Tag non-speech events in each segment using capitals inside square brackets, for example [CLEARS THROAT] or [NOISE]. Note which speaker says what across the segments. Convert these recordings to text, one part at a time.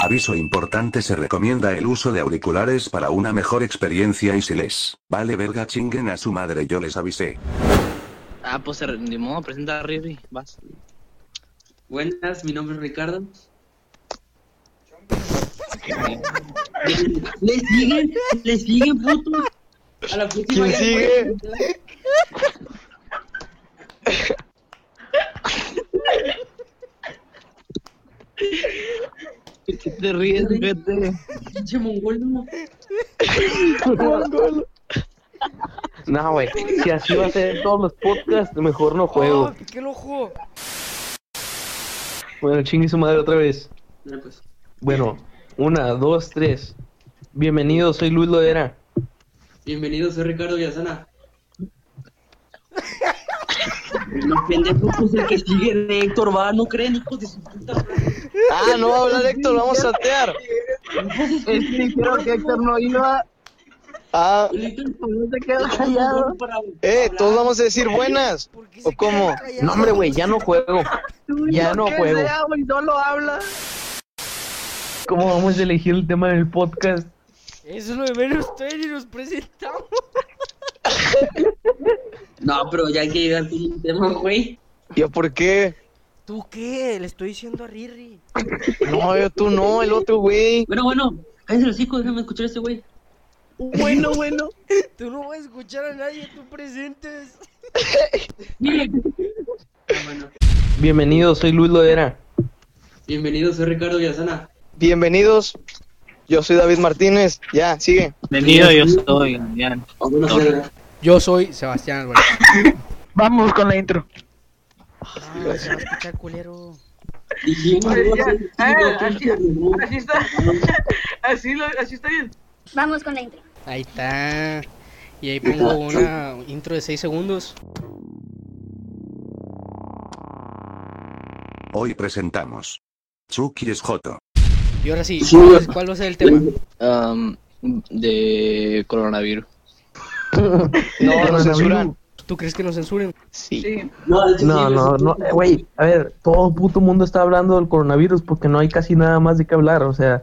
Speaker 1: Aviso importante se recomienda el uso de auriculares para una mejor experiencia y si les vale verga chinguen a su madre yo les avisé.
Speaker 2: Ah, pues se- ni modo, presenta a Riri, vas.
Speaker 3: Buenas, mi nombre es Ricardo. ¿Le siguen? ¿Le siguen, puto? A la próxima
Speaker 4: ¿Quién
Speaker 3: ya
Speaker 4: sigue? [LAUGHS]
Speaker 2: ¿Qué te ríes, gente?
Speaker 3: Pinche mongol, no.
Speaker 5: No, güey. Si así va a ser en todos los podcasts, mejor no juego.
Speaker 6: ¡Oh, piqué el ojo!
Speaker 5: Bueno, chingue su madre otra vez.
Speaker 3: Pues.
Speaker 5: Bueno, una, dos, tres. Bienvenido, soy Luis Loera.
Speaker 3: Bienvenido, soy Ricardo Villasana. No, pendejo, pues el que sigue de Héctor va, no creen, hijos de su puta madre.
Speaker 4: Ah, no va a hablar Héctor, vamos a saltear.
Speaker 2: Es que dijeron que Héctor no iba.
Speaker 4: Ah,
Speaker 2: No callado.
Speaker 4: eh, todos vamos a decir buenas.
Speaker 6: ¿Por qué se
Speaker 4: ¿O cómo?
Speaker 5: No, hombre, güey, ya no juego. Ya no juego.
Speaker 2: Sea, güey, solo habla.
Speaker 5: ¿Cómo vamos a elegir el tema del podcast?
Speaker 6: Eso es lo de menos, ustedes y nos presentamos.
Speaker 3: No, pero ya hay que llegar con un tema, güey.
Speaker 4: ¿Yo por qué?
Speaker 6: ¿Tú qué? Le estoy diciendo a Riri.
Speaker 4: No, yo tú no, el otro güey.
Speaker 3: Bueno, bueno, cállense los hijos, déjame escuchar a este güey.
Speaker 2: Bueno, bueno. [LAUGHS]
Speaker 6: Tú no vas a escuchar a nadie, tú presentes.
Speaker 3: Ah, bueno.
Speaker 5: Bienvenido, soy Luis Loera.
Speaker 3: Bienvenido, soy Ricardo Villasana.
Speaker 4: Bienvenidos. Yo soy David Martínez. Ya, sigue.
Speaker 2: Bienvenido, yo soy Damián.
Speaker 6: Yo soy Sebastián Álvarez. [LAUGHS]
Speaker 2: Vamos con la intro.
Speaker 6: Ah, se va a escuchar culero.
Speaker 7: Así, está, [LAUGHS] así, lo, así está bien.
Speaker 8: Vamos con la intro.
Speaker 6: Ahí está. Y ahí pongo una intro de 6 segundos.
Speaker 1: Hoy presentamos. Chucky es Joto.
Speaker 6: Y ahora sí. ¿cuál va- ¿cuál va a ser el tema? [LAUGHS]
Speaker 2: Um, de coronavirus. [LAUGHS]
Speaker 4: No, nos censuran.
Speaker 6: ¿Tú crees que nos censuren?
Speaker 4: Sí.
Speaker 7: Sí.
Speaker 3: No,
Speaker 5: No, no, no, eh, güey, a ver, todo puto mundo está hablando del coronavirus porque no hay casi nada más de qué hablar, o sea,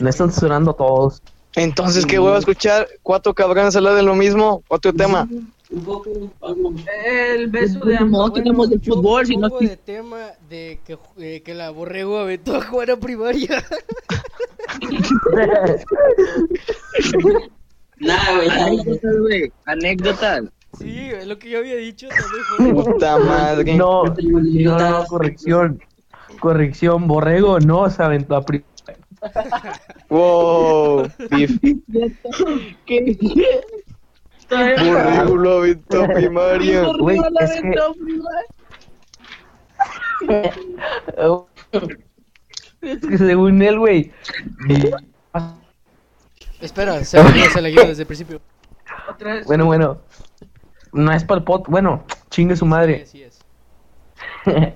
Speaker 5: no están censurando a todos.
Speaker 4: Entonces, ¿qué voy a escuchar? Cuatro cabrones hablar de lo mismo. Otro tema.
Speaker 3: Un poco, algo.
Speaker 7: El beso de
Speaker 2: No,
Speaker 7: amor.
Speaker 2: tenemos de
Speaker 6: Yo
Speaker 2: fútbol, si no
Speaker 6: pongo de tema de que, eh, que la borrego aventó a jugar a primaria. [LAUGHS] [LAUGHS]
Speaker 3: Nada, güey.
Speaker 2: Anécdotas, güey. Anécdotas.
Speaker 6: Sí, es lo que yo había dicho
Speaker 4: Puta madre.
Speaker 5: No, no, no, corrección. Corrección, Borrego no se aventó a pri- [LAUGHS]
Speaker 4: Wow.
Speaker 2: ¿Qué?
Speaker 4: Borrego lo aventó a primaria.
Speaker 5: Güey, es que... Es que según él, güey.
Speaker 6: Espera, se la guió desde el principio.
Speaker 7: Otra vez.
Speaker 5: Bueno, bueno. No es para el pot. Bueno, chingue su madre.
Speaker 6: Sí, es. [LAUGHS]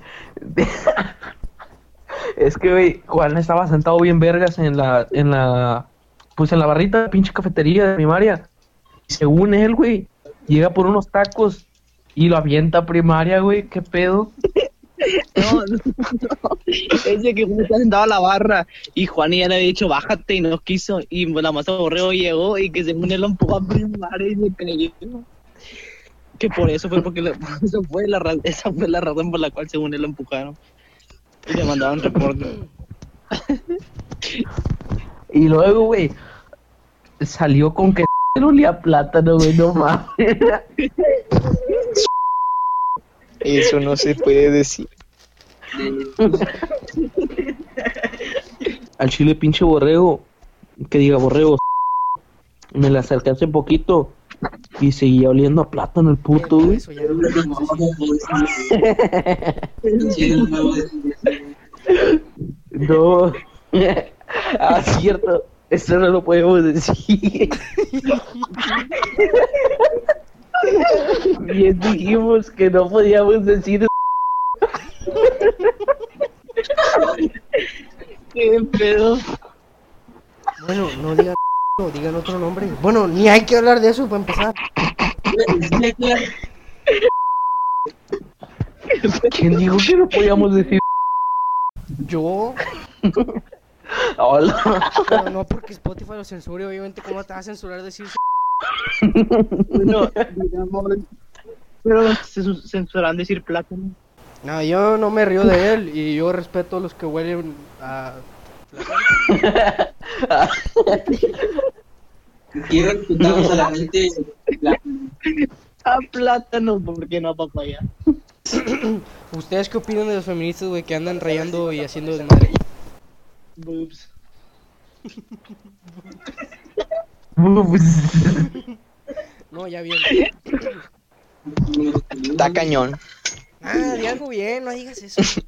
Speaker 5: Es que, güey, Juan estaba sentado bien vergas en la, en la, pues en la barrita de pinche cafetería de primaria. Y según él, güey, llega por unos tacos y lo avienta a primaria, güey, qué pedo.
Speaker 2: No, no, no. Ese que Juan está sentado a la barra y Juan ya le había dicho bájate y no quiso y la masa borrego llegó y que según él lo empujó a primaria y se creyó que por eso fue porque le- [LAUGHS] eso fue la, ra- esa fue la razón por la cual según él lo empujaron y le mandaron reporte
Speaker 5: Y luego, güey, salió con que [LAUGHS] no olía plátano, güey, no mames. [LAUGHS]
Speaker 4: Eso no se puede decir.
Speaker 5: Al chile pinche borrego, que diga borrego, me la acerqué hace poquito y seguía oliendo a plátano el puto, güey.
Speaker 6: No.
Speaker 5: ah, cierto. Eso no lo podemos decir. [LAUGHS] Bien dijimos que no podíamos decir.
Speaker 2: qué pedo
Speaker 6: Bueno, no digan no, digan otro nombre. Bueno, ni hay que hablar de eso para empezar.
Speaker 5: ¿Quién dijo que no podíamos decir?
Speaker 6: Yo.
Speaker 5: Hola.
Speaker 6: No porque Spotify lo censure, obviamente, ¿cómo te va a censurar decir
Speaker 9: Bueno, digamos. [LAUGHS] Pero decir plátano.
Speaker 6: No, yo no me río de él y yo respeto a los que huelen a...
Speaker 3: Aquí respetamos a la [LAUGHS]
Speaker 9: A plátano, porque no a papaya. [COUGHS]
Speaker 6: ¿Ustedes qué opinan de los feministas, güey, que andan rayando y haciendo desmadre?
Speaker 9: Boobs. [LAUGHS]
Speaker 6: No, ya bien.
Speaker 4: Está cañón.
Speaker 6: Ah, di algo bien, no digas eso. [LAUGHS]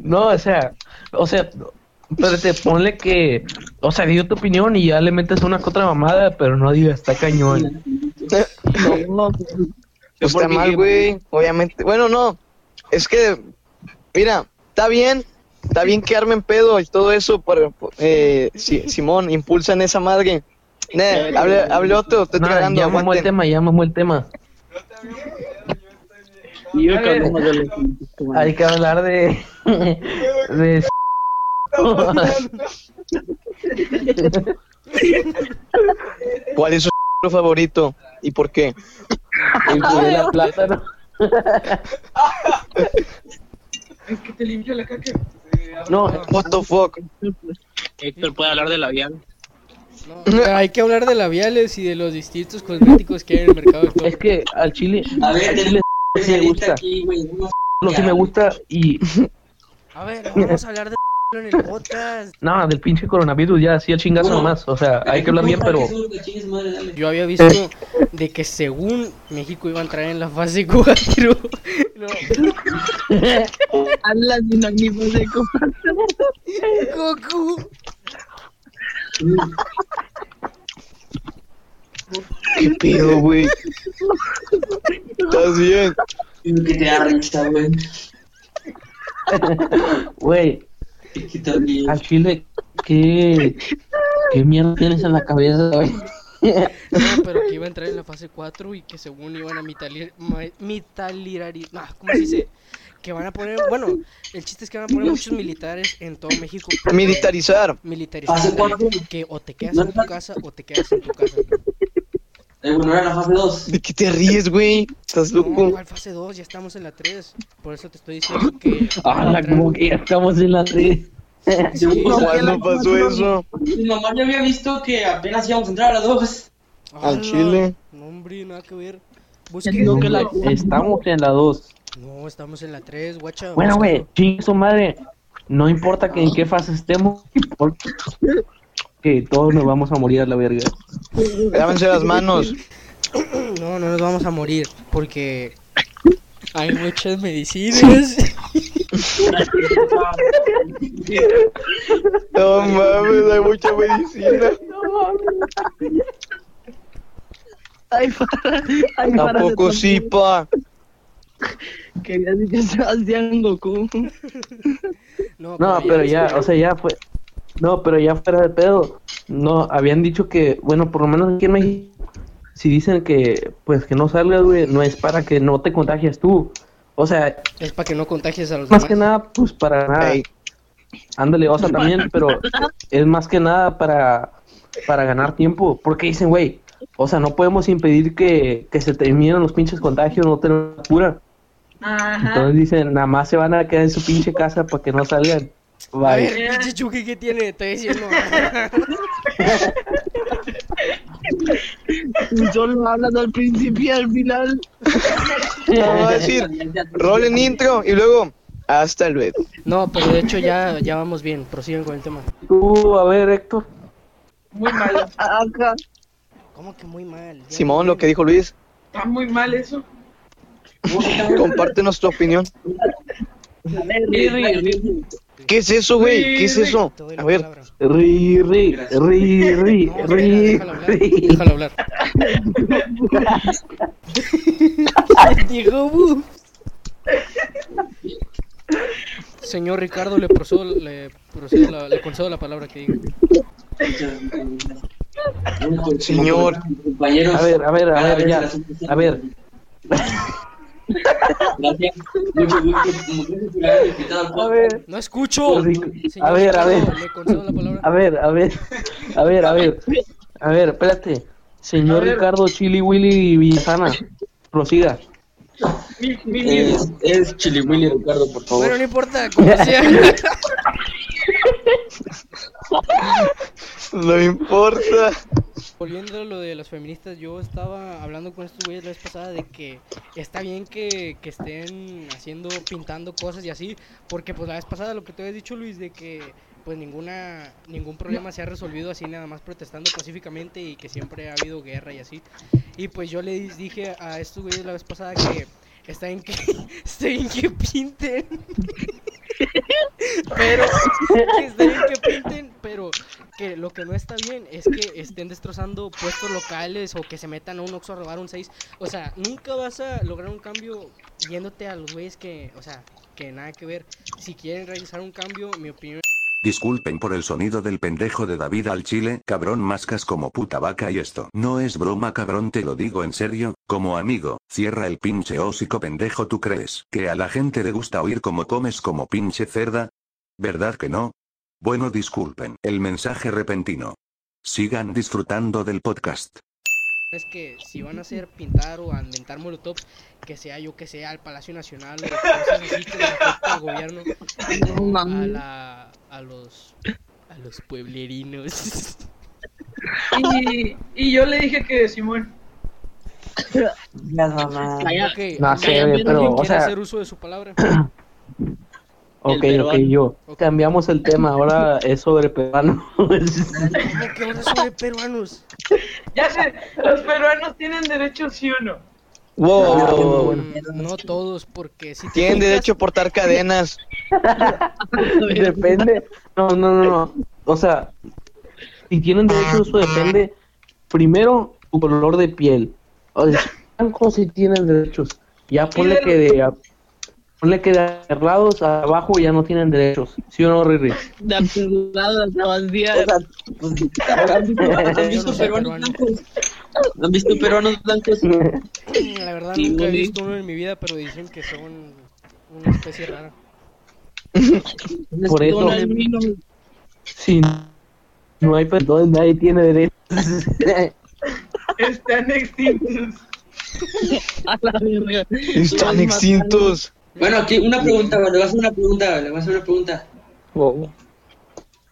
Speaker 5: No, o sea, o sea, pero te ponle que, o sea, dio tu opinión y ya le metes una otra mamada, pero no digas, está cañón.
Speaker 9: No,
Speaker 4: Pues está mal, güey. Obviamente. Bueno, no. Es que, mira, está bien. Está bien que armen pedo y todo eso. Por, eh, Si- Simón, impulsan esa madre. Ne, hable, hable otro. Estoy
Speaker 5: No,
Speaker 4: tragando.
Speaker 5: ya mamó el tema, ya mamó el tema.
Speaker 9: Yo
Speaker 5: Hay que hablar de... [LAUGHS] de... [LAUGHS]
Speaker 4: ¿Cuál es su [LAUGHS] favorito? ¿Y por qué?
Speaker 5: El de plátano.
Speaker 7: Es que te limpio la caca.
Speaker 5: No,
Speaker 4: What the fuck?
Speaker 9: Héctor puede hablar de labial.
Speaker 6: Hay que hablar de labiales y de los distintos cosméticos que hay en el mercado actual.
Speaker 5: es que al chile,
Speaker 3: A ver,
Speaker 5: al chile sí me gusta,
Speaker 3: aquí, güey. no-
Speaker 5: sí me gusta y
Speaker 6: A ver, vamos a hablar de en el podcast.
Speaker 5: no, del pinche coronavirus ya así el chingazo
Speaker 3: Bueno,
Speaker 5: nomás, o sea, hay que hablar bien, pero.
Speaker 6: Yo había visto de que según México iba a entrar en la fase 4. [LAUGHS] No,
Speaker 9: Habla de copa.
Speaker 6: Goku.
Speaker 4: ¿Qué pedo, güey? ¿Estás bien?
Speaker 3: Que te da risa, güey.
Speaker 5: güey. Al chile, ¿qué, qué mierda tienes en la cabeza, güey?
Speaker 6: No, pero que iba a entrar en la fase 4 y que según iban a mitalir, mitalirar, ¿cómo se dice? Que van a poner, bueno, el chiste es que van a poner muchos militares en todo México.
Speaker 4: Militarizar.
Speaker 6: Militarizar. Que o te quedas en tu casa o te quedas en tu casa.
Speaker 3: Eh, bueno, era la fase 2.
Speaker 4: ¿De qué te ríes, güey? ¿Estás
Speaker 6: No,
Speaker 4: loco?
Speaker 6: igual fase 2, ya estamos en la 3. Por eso te estoy diciendo que.
Speaker 5: Ah, como que ya estamos en la red.
Speaker 6: Sí,
Speaker 4: ¿Cuándo pasó eso?
Speaker 3: Mi mamá ya había visto que apenas íbamos a entrar a las 2.
Speaker 4: Al
Speaker 6: ala,
Speaker 4: chile.
Speaker 6: No, hombre, nada que ver.
Speaker 9: Ya
Speaker 6: Busque.
Speaker 9: digo que la-
Speaker 5: Estamos en la 2.
Speaker 6: No, estamos en la 3, guacha.
Speaker 5: Bueno, güey, chingue su madre. No importa que en qué fase estemos, importa que todos nos vamos a morir a la verga.
Speaker 4: Lávense las manos.
Speaker 6: No, no nos vamos a morir porque hay muchas medicinas. [LAUGHS]
Speaker 4: No mames, hay mucha medicina.
Speaker 9: Ay, para. Ay, para.
Speaker 4: Tampoco sí, pa.
Speaker 9: Quería decir que Sebastián Goku.
Speaker 6: No,
Speaker 5: No, pero ya, o sea, ya fue. No, pero ya fuera de pedo. No, habían dicho que, bueno, por lo menos aquí en México, si dicen que, pues que no salgas, güey, no es para que no te contagies tú. O sea,
Speaker 6: es para que no contagies a los
Speaker 5: más
Speaker 6: demás.
Speaker 5: que nada, pues para nada.
Speaker 4: Ey,
Speaker 5: Ándale, o sea, también, pero es más que nada para, para ganar tiempo. Porque dicen, güey, o sea, no podemos impedir que, que se terminen los pinches contagios, no tenemos cura.
Speaker 7: Ajá.
Speaker 5: Entonces dicen, nada más se van a quedar en su pinche casa para que no salgan.
Speaker 6: A
Speaker 5: Bye.
Speaker 6: ver, pinche Chucky, ¿qué tiene? Estoy diciendo. [LAUGHS]
Speaker 9: Solo hablas al principio y al final.
Speaker 4: vamos a decir, rolen intro y luego, hasta luego.
Speaker 6: No, pero de hecho ya, ya vamos bien. Prosigan con el tema.
Speaker 5: Tú, a ver, Héctor.
Speaker 7: Muy mal.
Speaker 9: Acá.
Speaker 6: ¿Cómo que muy mal? Ya
Speaker 4: Simón, lo que dijo Luis,
Speaker 7: Está muy mal eso.
Speaker 4: compártenos tu opinión.
Speaker 9: Ri, ri, ri.
Speaker 4: ¿Qué es eso, güey? ¿Qué es eso? A ver.
Speaker 5: Ri, ri, ri, ri, ri,
Speaker 6: déjalo hablar. [LAUGHS] "Bu". Señor Ricardo, le procedo, le, procedo la, le concedo la palabra que diga.
Speaker 4: Señor.
Speaker 5: A ver, a ver, a ver, ya. A ver. [LAUGHS]
Speaker 3: Gracias. Mucho gusto. Muchas gracias por haberme invitado al
Speaker 5: A
Speaker 3: podcast.
Speaker 5: ver,
Speaker 6: No escucho. Señor
Speaker 5: a ver, a ver.
Speaker 6: Le
Speaker 5: a ver, a ver, a ver, a ver, a ver, espérate. Señor
Speaker 7: ver.
Speaker 5: Ricardo Chili Willy Villasana, prosiga.
Speaker 7: Mi, mi, mi.
Speaker 3: Es, es Chili Willy Ricardo, por favor.
Speaker 6: Bueno, no importa, como sea. [LAUGHS]
Speaker 4: No importa.
Speaker 6: Volviendo a lo de las feministas, yo estaba hablando con estos güeyes la vez pasada de que está bien que, que estén haciendo, pintando cosas y así, porque pues la vez pasada lo que te habías dicho Luis, de que pues ninguna, ningún problema se ha resolvido así nada más protestando pacíficamente y que siempre ha habido guerra y así. Y pues yo les dije a estos güeyes la vez pasada que está bien que, [LAUGHS] está bien que pinten. [LAUGHS] pero está bien que pinten, pero que lo que no está bien es que estén destrozando puestos locales o que se metan a un Oxxo a robar un 6. O sea, nunca vas a lograr un cambio yéndote a los güeyes que, o sea, que nada que ver. Si quieren realizar un cambio, mi opinión
Speaker 1: Disculpen por el sonido del pendejo de David al chile, cabrón mascas como puta vaca y esto. No es broma cabrón te lo digo en serio, como amigo, cierra el pinche hocico pendejo tú crees que a la gente le gusta oír como comes como pinche cerda? ¿Verdad que no? Bueno disculpen, el mensaje repentino. Sigan disfrutando del podcast.
Speaker 6: Es que si van a hacer pintar o a inventar molotov, que sea yo que sea al Palacio Nacional o así que al gobierno,
Speaker 9: No
Speaker 6: a, la, a los a los pueblerinos.
Speaker 7: Y, y yo le dije que Simón.
Speaker 6: Ok,
Speaker 5: No sé, pero,
Speaker 6: ¿quién
Speaker 5: o
Speaker 6: quiere
Speaker 5: sea,
Speaker 6: hacer uso de su palabra? [CLEARS THROAT] [CLEARS THROAT]
Speaker 5: ok, ok, yo. Cambiamos el tema, ahora es sobre peruano.
Speaker 6: ¿Cómo que ahora sobre peruanos?
Speaker 7: Ya sé, los peruanos tienen derecho sí o no.
Speaker 4: Wow.
Speaker 6: Mm, No todos, porque si
Speaker 4: Tienen
Speaker 6: fijas-
Speaker 4: derecho a portar cadenas. [LAUGHS]
Speaker 5: depende. No, no, no, no. O sea, si tienen derecho, eso depende. Primero, tu color de piel. O sea, si blancos sí tienen derechos. Ya ponle que de. Ponle que de lados abajo ya no tienen derechos. ¿Sí o no, Riri?
Speaker 9: de lado, Sebastián.
Speaker 3: ¿Han visto peruanos
Speaker 6: peruano.
Speaker 3: blancos? ¿Han visto peruanos blancos?
Speaker 6: La verdad
Speaker 9: Sí,
Speaker 6: nunca he visto uno en mi vida, pero dicen que son una especie rara.
Speaker 5: Por eso, si no hay perdón, nadie tiene derechos.
Speaker 7: Están extintos.
Speaker 9: A la verga.
Speaker 4: Están extintos.
Speaker 3: Bueno, aquí una pregunta, le voy a hacer una pregunta, le voy a hacer una pregunta.
Speaker 5: Wow.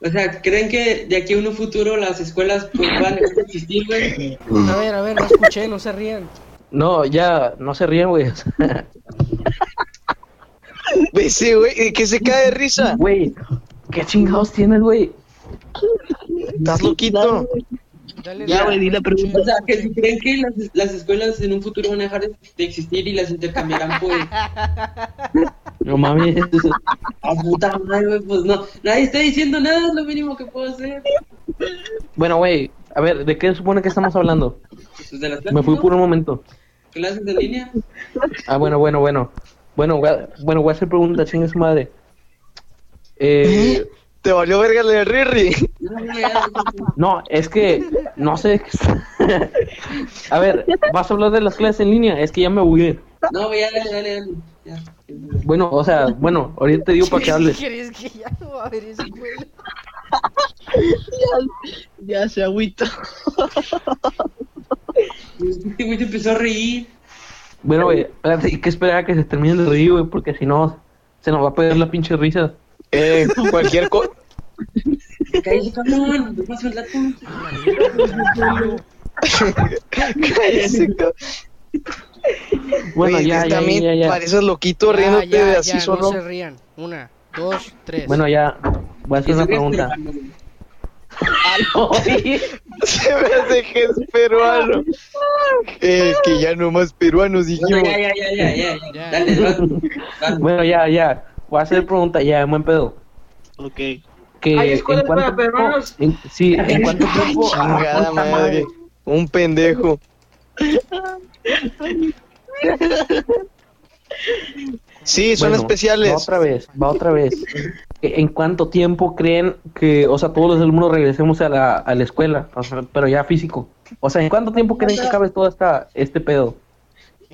Speaker 3: O sea, ¿creen que de aquí a un futuro las escuelas pues, van a existir, güey?
Speaker 6: A ver, a ver, no escuché, no se rían.
Speaker 5: No, ya, no se ríen, güey. [LAUGHS]
Speaker 4: Ese güey, que se cae de risa.
Speaker 5: Güey, ¿qué chingados tienes, güey?
Speaker 4: Estás loquito.
Speaker 6: Dale,
Speaker 9: Ya, güey, di la pregunta.
Speaker 3: O sea, que si creen que las, las escuelas en un futuro van a dejar de de existir y las intercambiarán por... [LAUGHS]
Speaker 5: No mames.
Speaker 3: A puta madre, güey, pues no. Nadie está diciendo nada, es lo mínimo que puedo hacer.
Speaker 5: Bueno, güey, a ver, ¿de qué supone que estamos hablando?
Speaker 3: Pues de las clases,
Speaker 5: Me fui
Speaker 3: ¿no?
Speaker 5: por un momento.
Speaker 3: Clases en línea.
Speaker 5: Ah, bueno, bueno, bueno. Bueno, voy a, bueno, voy a hacer preguntas, chingue su madre. Eh,
Speaker 4: Te valió verga el de Riri.
Speaker 3: No, ya,
Speaker 5: es que no sé. A ver, ¿vas a hablar de las clases en línea? Es que ya me bugué.
Speaker 3: no, ya, dale, dale, dale. Ya.
Speaker 5: Bueno, o sea, bueno, ahorita te digo para que hables.
Speaker 6: ¿Crees que ya no va a haber escuela?
Speaker 9: Ya se agüita.
Speaker 3: Este güey empezó a reír.
Speaker 5: Bueno, güey, hay que esperar a que se termine de reír, güey, porque si no, se nos va a pegar la pinche risa.
Speaker 4: Eh, cualquier cosa.
Speaker 5: Bueno,
Speaker 4: Güey,
Speaker 5: ya, ya,
Speaker 4: también
Speaker 5: ya, ya.
Speaker 4: Pareces loquito
Speaker 6: Ya,
Speaker 4: riéndote de así
Speaker 6: ya,
Speaker 4: solo.
Speaker 6: no se rían. Una, dos, tres.
Speaker 5: Bueno, ya, voy a hacer una pregunta. [LAUGHS]
Speaker 4: Se me hace que es peruano. Eh, que ya no más peruanos
Speaker 3: Bueno,
Speaker 4: dijimos.
Speaker 3: ya, ya, ya, ya, ya. Dale, vas.
Speaker 5: Bueno, ya, ya. Voy a hacer pregunta, ya, buen pedo.
Speaker 9: Ok.
Speaker 5: Que
Speaker 7: ¿Hay escuelas
Speaker 5: en cuánto
Speaker 7: para peruanos?
Speaker 5: tiempo- en- sí, [LAUGHS] ¿en cuánto tiempo?
Speaker 4: Chingada
Speaker 5: Ah,
Speaker 4: madre. Un pendejo. Sí, son
Speaker 5: Bueno,
Speaker 4: especiales.
Speaker 5: Va otra vez, va otra vez. ¿En cuánto tiempo creen que, o sea, todos los alumnos regresemos a la, a la escuela? O sea, pero ya físico. O sea, ¿en cuánto tiempo creen que cabe todo esta, este pedo?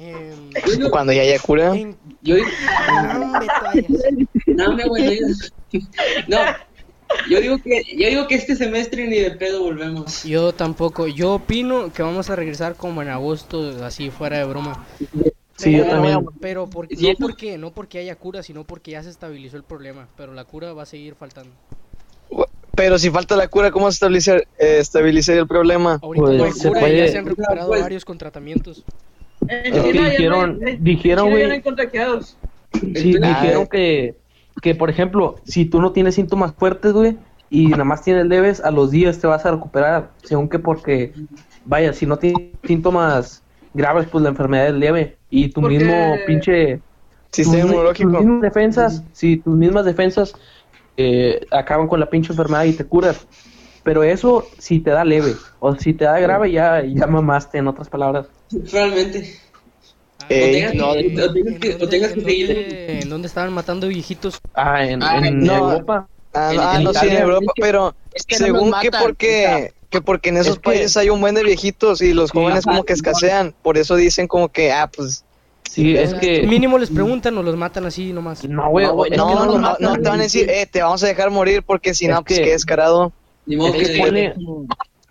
Speaker 3: Yo digo, [LAUGHS]
Speaker 4: Cuando ya haya cura.
Speaker 6: en-
Speaker 3: yo digo-
Speaker 6: no me [LAUGHS]
Speaker 3: yo digo que, yo digo que este semestre ni de pedo volvemos.
Speaker 6: Yo tampoco. Yo opino que vamos a regresar como en agosto, así fuera de broma.
Speaker 5: Sí, yo
Speaker 6: Pero-
Speaker 5: también.
Speaker 6: Pero por-
Speaker 3: ¿Sí,
Speaker 6: no porque no porque haya cura, sino porque ya se estabilizó el problema. Pero la cura va a seguir faltando.
Speaker 4: Pero si falta la cura, ¿cómo se estabiliza, eh, estabiliza el problema?
Speaker 6: Ahorita
Speaker 5: Pues,
Speaker 6: no hay
Speaker 5: se
Speaker 6: cura y ya se han recuperado
Speaker 3: Pues-
Speaker 6: varios con tratamientos.
Speaker 7: En
Speaker 5: Es que
Speaker 7: China ya
Speaker 5: dijeron-
Speaker 7: no hay- en
Speaker 5: dijeron,
Speaker 7: China ya
Speaker 5: güey.
Speaker 7: no hay contagiados.
Speaker 5: Sí, dijeron que, que, por ejemplo, si tú no tienes síntomas fuertes, güey, y nada más tienes leves, a los días te vas a recuperar. Según que porque, vaya, si no tienes síntomas graves, pues la enfermedad es leve. Y tu
Speaker 7: Porque-
Speaker 5: mismo pinche...
Speaker 4: Sistema
Speaker 5: tus,
Speaker 4: inmunológico.
Speaker 5: tus mismas defensas, si tus mismas defensas eh, acaban con la pinche enfermedad y te curas. Pero eso si te da leve. O si te da grave, ya, ya mamaste, en otras palabras.
Speaker 3: Realmente.
Speaker 4: Eh,
Speaker 3: o tengas,
Speaker 9: no,
Speaker 3: o tengas
Speaker 6: ¿En
Speaker 3: que, o
Speaker 6: dónde-
Speaker 3: tengas que
Speaker 6: en
Speaker 3: seguir.
Speaker 6: dónde- en dónde estaban matando viejitos?
Speaker 5: Ah, en,
Speaker 9: Ah,
Speaker 5: en
Speaker 4: no.
Speaker 5: Europa.
Speaker 4: Ah,
Speaker 9: En-
Speaker 4: ah,
Speaker 9: en
Speaker 4: no, sí, en
Speaker 9: Italia,
Speaker 4: Europa, pero
Speaker 9: es que no nos
Speaker 4: según que porque, que porque en esos
Speaker 5: Es que-
Speaker 4: países hay un buen de viejitos y los
Speaker 5: Sí,
Speaker 4: jóvenes como que escasean, por eso dicen como que, ah, pues,
Speaker 5: Sí, es que...
Speaker 6: Mínimo les preguntan o los matan así nomás.
Speaker 5: No, güey,
Speaker 9: No,
Speaker 4: no, no, te van a decir, eh, te vamos a dejar morir porque si no, pues
Speaker 5: que-
Speaker 4: qué descarado.
Speaker 3: Ni modo que
Speaker 5: ponle,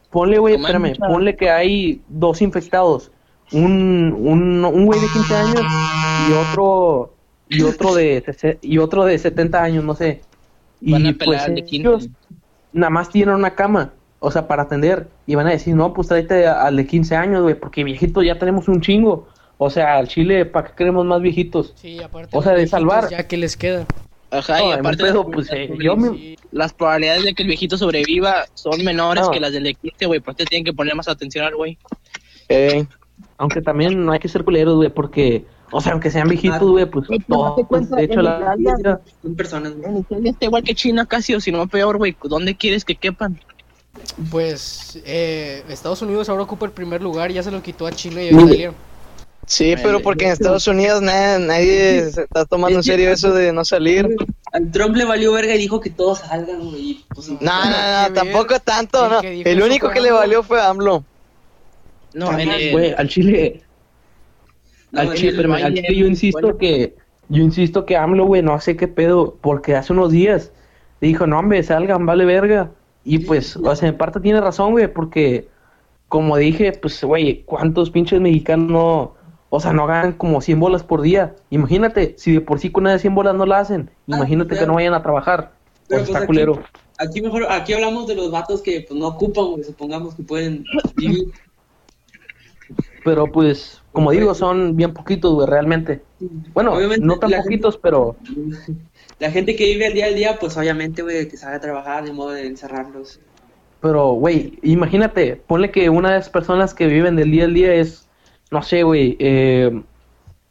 Speaker 5: ponle, güey, espérame,
Speaker 9: mucha-
Speaker 5: ponle que hay dos infectados. Un, un, un güey de 15 años y otro, y otro de, y otro de 70 años, no sé. Y
Speaker 9: Van a
Speaker 5: pues
Speaker 9: de 15.
Speaker 5: ellos nada más tienen una cama, o sea, para atender. Y van a decir, no, pues tráete al de 15 años, güey, porque viejito ya tenemos un chingo. O sea, al Chile, ¿para qué queremos más viejitos?
Speaker 6: Sí, aparte.
Speaker 5: O sea, de salvar.
Speaker 6: Ya que les queda.
Speaker 9: Ajá,
Speaker 5: No,
Speaker 9: y aparte
Speaker 5: pedo,
Speaker 9: las,
Speaker 5: pues, eh, yo me-
Speaker 9: las probabilidades de que el viejito sobreviva son menores
Speaker 5: No.
Speaker 9: que las del de 15, güey. Por eso tienen que poner más atención al güey.
Speaker 4: Eh,
Speaker 5: Aunque también no hay que ser culeros, güey, porque, o sea, aunque sean viejitos, güey, pues,
Speaker 9: Güey,
Speaker 5: todo,
Speaker 9: date cuenta,
Speaker 5: de hecho, la
Speaker 9: Italia-
Speaker 3: Son personas, güey.
Speaker 9: En Italia está igual que China casi, o si no peor, güey. ¿Dónde quieres que quepan?
Speaker 6: Pues eh, Estados Unidos ahora ocupa el primer lugar, ya se lo quitó a China y a. Italia.
Speaker 4: Sí, pero porque en Estados Unidos na- nadie se está tomando en serio eso de no salir.
Speaker 3: Al Trump le valió verga y dijo que todos salgan, güey. Pues,
Speaker 4: No, no,
Speaker 6: Nada
Speaker 4: no, tampoco
Speaker 6: ver.
Speaker 4: tanto,
Speaker 6: El
Speaker 4: no. El único que le valió fue AMLO.
Speaker 9: No,
Speaker 5: Güey, al Chile,
Speaker 3: No,
Speaker 5: al Chile, espérame, al Chile yo insisto
Speaker 9: bueno.
Speaker 5: que, yo insisto que AMLO, güey, no sé qué pedo, porque hace unos días dijo, no, hombre, salgan, vale verga. Y pues, o sea, en parte tiene razón, güey, porque, como dije, pues, güey, ¿cuántos pinches mexicanos no, o sea, no ganan como 100 bolas por día? Imagínate, si de por sí con una de 100 bolas no la hacen,
Speaker 3: Ah,
Speaker 5: imagínate que no vayan a trabajar.
Speaker 3: Pero,
Speaker 5: Pues
Speaker 3: pues,
Speaker 5: está
Speaker 3: aquí-
Speaker 5: culero.
Speaker 3: Aquí mejor, aquí hablamos de los vatos que pues no ocupan, güey, supongamos que pueden vivir.
Speaker 5: Pero pues, como digo, son bien poquitos, güey, realmente. Bueno,
Speaker 3: Obviamente,
Speaker 5: no tan
Speaker 3: gente-
Speaker 5: poquitos, pero [LAUGHS]
Speaker 3: La gente que vive al día al día, pues obviamente, güey, que sabe trabajar, de modo de encerrarlos.
Speaker 5: Pero, güey, imagínate, ponle que una de las personas que viven del día al día es, no sé, güey, eh,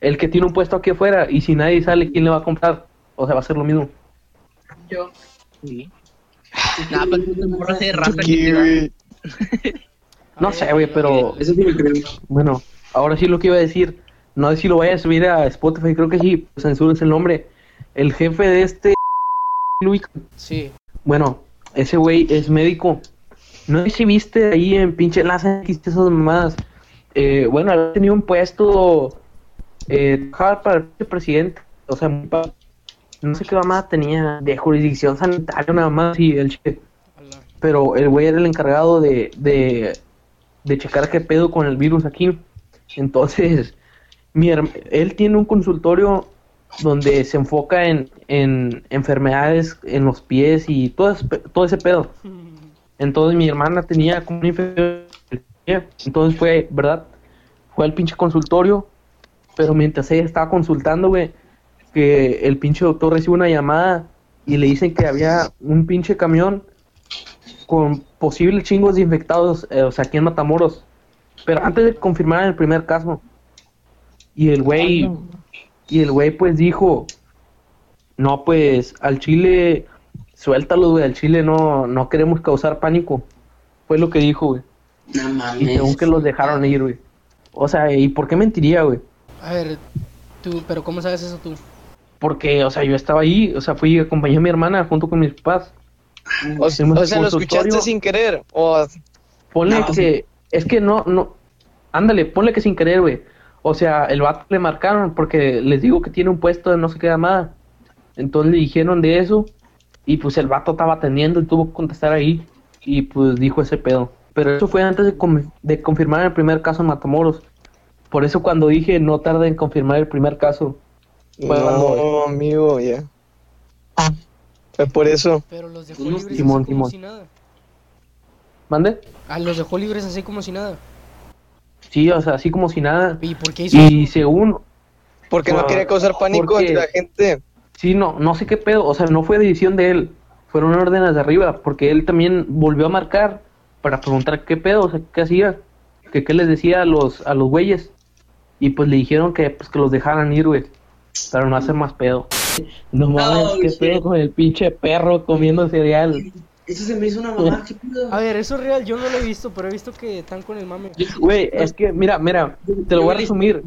Speaker 5: el que tiene un puesto aquí afuera y si nadie sale, ¿quién le va a comprar? O sea, va a ser lo mismo.
Speaker 7: Yo.
Speaker 9: Sí. Nada, pero es una morra de raza
Speaker 4: Aquí,
Speaker 9: que
Speaker 4: güey.
Speaker 5: No sé, güey, pero
Speaker 3: Eso sí lo creo.
Speaker 5: bueno, ahora sí lo que iba a decir, no sé si lo vaya a subir a Spotify, creo que sí, censúrense el nombre. El jefe de este [LAUGHS] Luis,
Speaker 6: Sí.
Speaker 5: bueno, ese güey es médico. No sé si viste ahí en pinche enlace que hiciste esas mamadas. Eh, bueno, había tenido un puesto eh, para el presidente, o sea, no sé qué mamada tenía de jurisdicción sanitaria, nada más, y el che- pero el güey era el encargado de, de, de checar qué pedo con el virus aquí. Entonces, mi él tiene un consultorio donde se enfoca en, en enfermedades en los pies y todo, todo ese pedo. Entonces mi hermana tenía como una infección. Entonces fue, ¿verdad? Fue al pinche consultorio. Pero mientras ella estaba consultando, güey, que el pinche doctor recibe una llamada y le dicen que había un pinche camión con posibles chingos de infectados, eh, o sea, aquí en Matamoros. Pero antes de confirmar el primer caso. Y el güey, y el güey pues dijo, no, pues al Chile, suéltalo, güey, al Chile no, no queremos causar pánico. Fue lo que dijo, güey.
Speaker 3: No
Speaker 5: Y según que los dejaron ir, güey. O sea, ¿y por qué mentiría, güey?
Speaker 6: A ver, tú, pero ¿cómo sabes eso tú?
Speaker 5: Porque, o sea, yo estaba ahí, o sea, fui y acompañé a mi hermana junto con mis papás.
Speaker 4: O,
Speaker 5: Hicimos
Speaker 4: o sea, lo escuchaste sin querer. O
Speaker 5: Ponle
Speaker 3: No.
Speaker 5: que, es que no, no, ándale, ponle que sin querer, güey. O sea, el vato le marcaron porque les digo que tiene un puesto de no sé qué llamada. Entonces le dijeron de eso y pues el vato estaba atendiendo y tuvo que contestar ahí y pues dijo ese pedo. Pero eso fue antes de, com- de confirmar el primer caso en Matamoros. Por eso cuando dije no tarde en confirmar el primer caso.
Speaker 4: No, amigo, ya. Fue por eso.
Speaker 6: Pero los dejó libres así como si nada.
Speaker 5: ¿Mande?
Speaker 6: Ah, los dejó libres así como si nada.
Speaker 5: Sí, o sea, así como si nada.
Speaker 6: ¿Y por qué hizo
Speaker 5: Y
Speaker 6: eso?
Speaker 5: según,
Speaker 4: Porque no
Speaker 5: Ah,
Speaker 4: quería causar pánico
Speaker 5: porque-
Speaker 4: entre la gente.
Speaker 5: sí, no, no sé qué pedo, o sea, no fue decisión de él, fueron órdenes de arriba, porque él también volvió a marcar para preguntar qué pedo, o sea, qué hacía, que qué les decía a los, a los güeyes, y pues le dijeron que, pues, que los dejaran ir, güey, para no hacer más pedo. No mames, qué
Speaker 3: shit.
Speaker 5: pedo con el pinche perro comiendo cereal.
Speaker 3: Eso se me hizo una mamá, ¿qué pedo?
Speaker 6: A ver, eso es real, yo no lo he visto, pero he visto que están con el mame.
Speaker 5: Güey, es que, mira, mira, te lo voy a resumir.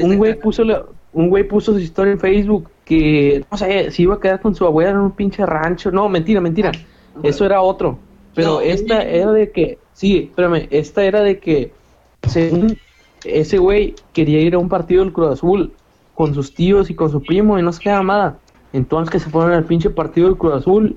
Speaker 5: Un güey puso la- un güey puso su historia en Facebook que no sé si iba a quedar con su abuela en un pinche rancho no mentira mentira eso era otro pero
Speaker 3: No,
Speaker 5: esta
Speaker 3: es-
Speaker 5: era de que sí espérame esta era de que según ese güey quería ir a un partido del Cruz Azul con sus tíos y con su primo y no sé qué mamada entonces que se fueron al pinche partido del Cruz Azul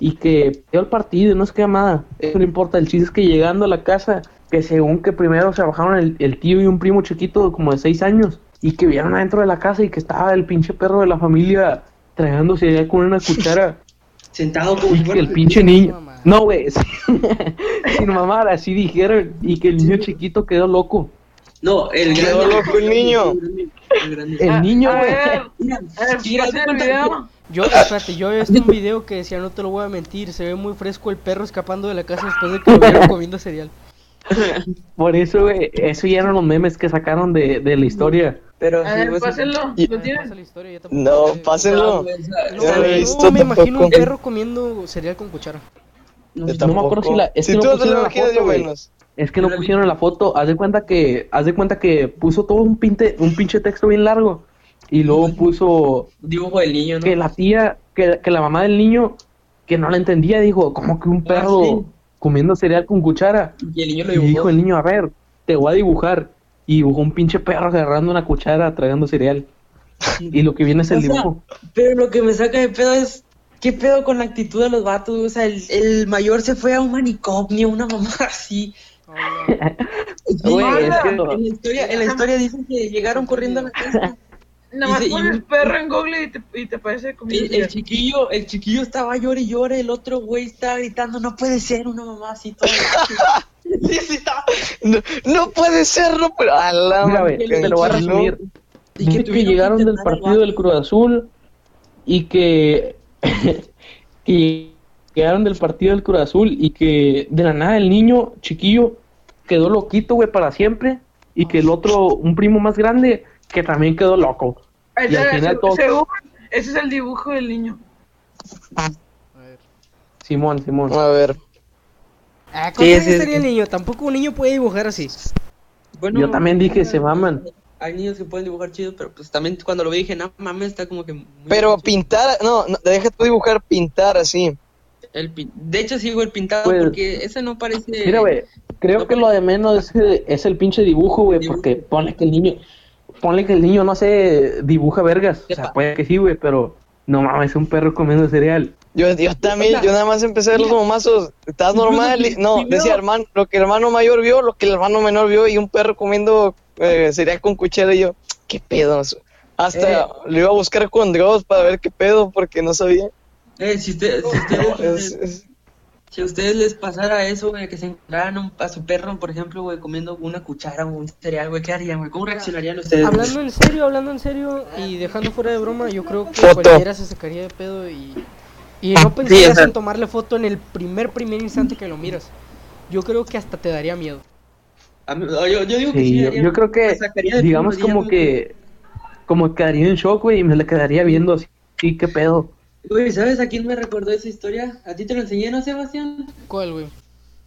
Speaker 5: y que dio el partido y no sé qué mamada eso no importa el chiste es que llegando a la casa que según que primero se bajaron el, el tío y un primo chiquito como de seis años y que vieron adentro de la casa y que estaba el pinche perro de la familia tragando cereal con una cuchara [LAUGHS]
Speaker 3: Sentado como
Speaker 5: y que el pinche niño. No güey [LAUGHS] sin mamar así dijeron y que el niño chiquito quedó loco
Speaker 3: No, el
Speaker 4: Quedó
Speaker 3: grande.
Speaker 4: loco el niño.
Speaker 3: El grande.
Speaker 5: el niño güey
Speaker 3: Mira, mira.
Speaker 6: Yo, espérate, yo he visto un video que decía, no te lo voy a mentir, se ve muy fresco el perro escapando de la casa después de que lo vieron comiendo cereal.
Speaker 5: por eso güey eso ya eran los memes que sacaron de, de la historia
Speaker 3: Pero
Speaker 7: A ver,
Speaker 3: pues,
Speaker 7: pásenlo.
Speaker 4: Y-
Speaker 7: ¿Lo
Speaker 6: Ah,
Speaker 4: No, pásenlo.
Speaker 3: no, pues,
Speaker 6: No,
Speaker 3: no,
Speaker 6: yo
Speaker 4: visto
Speaker 6: me imagino un perro comiendo cereal con cuchara.
Speaker 3: No,
Speaker 5: no me acuerdo
Speaker 4: tampoco.
Speaker 5: si la- es
Speaker 4: si
Speaker 5: que no
Speaker 4: tú
Speaker 5: pusieron
Speaker 4: lo
Speaker 5: la
Speaker 4: imaginas,
Speaker 5: foto,
Speaker 4: menos.
Speaker 5: Es que no pusieron la foto, haz de cuenta que, haz de cuenta que puso todo un pinte, un pinche texto bien largo y luego puso
Speaker 3: dibujo del niño, ¿no?
Speaker 5: que la tía, que, que la mamá del niño, que no la entendía, dijo, como que un
Speaker 3: Ah,
Speaker 5: perro
Speaker 3: sí.
Speaker 5: comiendo cereal con cuchara.
Speaker 3: Y el niño lo
Speaker 5: Y dijo
Speaker 3: dibujó.
Speaker 5: el niño, a ver, te voy a dibujar. Y dibujó un pinche perro agarrando una cuchara, tragando cereal. Y lo que viene es el
Speaker 3: O sea,
Speaker 5: dibujo.
Speaker 3: Pero lo que me saca de pedo es. ¿Qué pedo con la actitud de los vatos? O sea, el, el mayor se fue a un manicomio, una mamá así. [LAUGHS]
Speaker 5: Güey,
Speaker 3: en,
Speaker 5: es
Speaker 3: la,
Speaker 5: que-
Speaker 3: en la historia, en la historia dicen que llegaron corriendo a la casa. [LAUGHS]
Speaker 7: Nada más pones perro en Google y te, y te parece comiendo
Speaker 3: El, chiquillo, el chiquillo estaba llore y llore, el otro güey estaba gritando, no puede ser una mamá así toda. [LAUGHS] sí, sí, estaba.
Speaker 4: No, no puede serlo, pero a la
Speaker 5: Mira, te lo voy a resumir.
Speaker 3: Y
Speaker 5: que llegaron del partido del. Cruz Azul y que, [LAUGHS] que llegaron del partido del Cruz Azul y que de la nada el niño chiquillo quedó loquito, güey, para siempre y que el otro, un primo más grande, que también quedó loco. Y al final
Speaker 7: según, ese es el dibujo del niño.
Speaker 6: A ver.
Speaker 5: Simón, Simón.
Speaker 4: A ver,
Speaker 6: Ah,
Speaker 3: Sí,
Speaker 6: ¿cuántos años
Speaker 3: sí,
Speaker 6: tenía el niño? Tampoco un niño puede dibujar así.
Speaker 3: Bueno,
Speaker 5: Yo también dije, se maman.
Speaker 3: Hay niños que pueden dibujar chido, pero pues también cuando lo vi dije, no mames, está como que. muy
Speaker 4: pero
Speaker 3: chido".
Speaker 4: pintar, no, no, deja tú dibujar, pintar así.
Speaker 3: El pin- De hecho, sigo el pintado
Speaker 5: Pues,
Speaker 3: porque ese no parece.
Speaker 5: Mira, güey, creo
Speaker 3: no
Speaker 5: que lo de menos es, el- es el pinche dibujo, güey, porque ponle que el niño, ponle que el niño no sé, dibuja vergas. O sea, puede que sí, güey, pero no mames, es un perro comiendo cereal.
Speaker 4: Yo, yo también,
Speaker 3: O sea,
Speaker 4: yo nada más empecé a ver los
Speaker 3: mira,
Speaker 4: momazos. Estás normal. no, decía hermano, lo que el hermano mayor vio, lo que el hermano menor vio, y un perro comiendo eh, cereal con cuchara. Y yo, ¿qué pedo? Hasta
Speaker 3: Eh.
Speaker 4: lo iba a buscar con Dross para ver qué pedo, porque no sabía.
Speaker 3: Eh, si, usted- si ustedes, [LAUGHS]
Speaker 4: Es- es-
Speaker 3: si a ustedes les pasara eso, güey, que se encontraran un- a su perro, por ejemplo, güey, comiendo una cuchara o un cereal, güey, ¿qué harían, güey? ¿Cómo reaccionarían ustedes?
Speaker 6: Hablando en serio, hablando en serio y dejando fuera de broma, yo creo que
Speaker 4: Foto.
Speaker 6: cualquiera se sacaría de pedo y, y no pensarías en tomarle foto en el primer, primer instante que lo miras. Yo creo que hasta te daría miedo.
Speaker 3: A mí- yo, yo digo que
Speaker 5: Sí,
Speaker 3: sí.
Speaker 5: yo, creo que, digamos como que, como quedaría en shock, güey, y me la quedaría viendo así, sí, qué pedo.
Speaker 3: Güey, ¿sabes a quién me recordó esa historia? ¿A ti te lo enseñé, no, Sebastián?
Speaker 6: ¿Cuál, güey?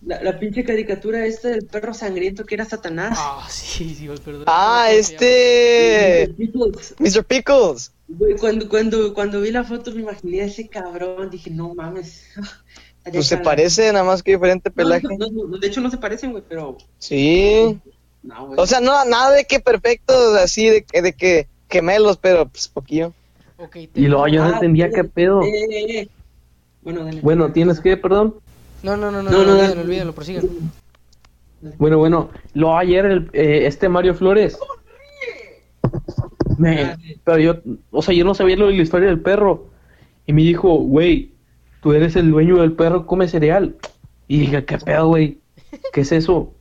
Speaker 3: La, la pinche caricatura esta del perro sangriento que era Satanás.
Speaker 6: Ah, sí, sí, me acuerdo.
Speaker 4: Ah,
Speaker 6: ¿Cómo se
Speaker 4: este. Mr. Pickles.
Speaker 3: Güey, cuando, cuando, cuando vi la foto me imaginé a ese cabrón, dije, no mames.
Speaker 4: Pues se parece, nada más que diferente pelaje.
Speaker 3: no, no, no, de hecho no se parecen, güey, pero
Speaker 4: Sí.
Speaker 3: No, güey.
Speaker 4: O sea, no, nada de que perfectos, así, de, que- de que gemelos, pero pues poquillo.
Speaker 6: Te-
Speaker 5: Y luego yo no
Speaker 3: Ah,
Speaker 5: entendía qué pedo.
Speaker 3: Eh, eh, eh. Bueno, dale.
Speaker 5: Bueno, ¿tienes que, perdón?
Speaker 6: No, no, no, no,
Speaker 3: No,
Speaker 6: no,
Speaker 3: no,
Speaker 6: olvídalo,
Speaker 3: no.
Speaker 6: olvídalo, prosigan.
Speaker 5: Bueno, bueno, luego ayer el, eh, este Mario Flores. Me, pero yo, o sea, yo no sabía lo de la historia del perro. Y me dijo, güey, tú eres el dueño del perro, come cereal. Y dije, ¿qué pedo, güey? ¿Qué es eso?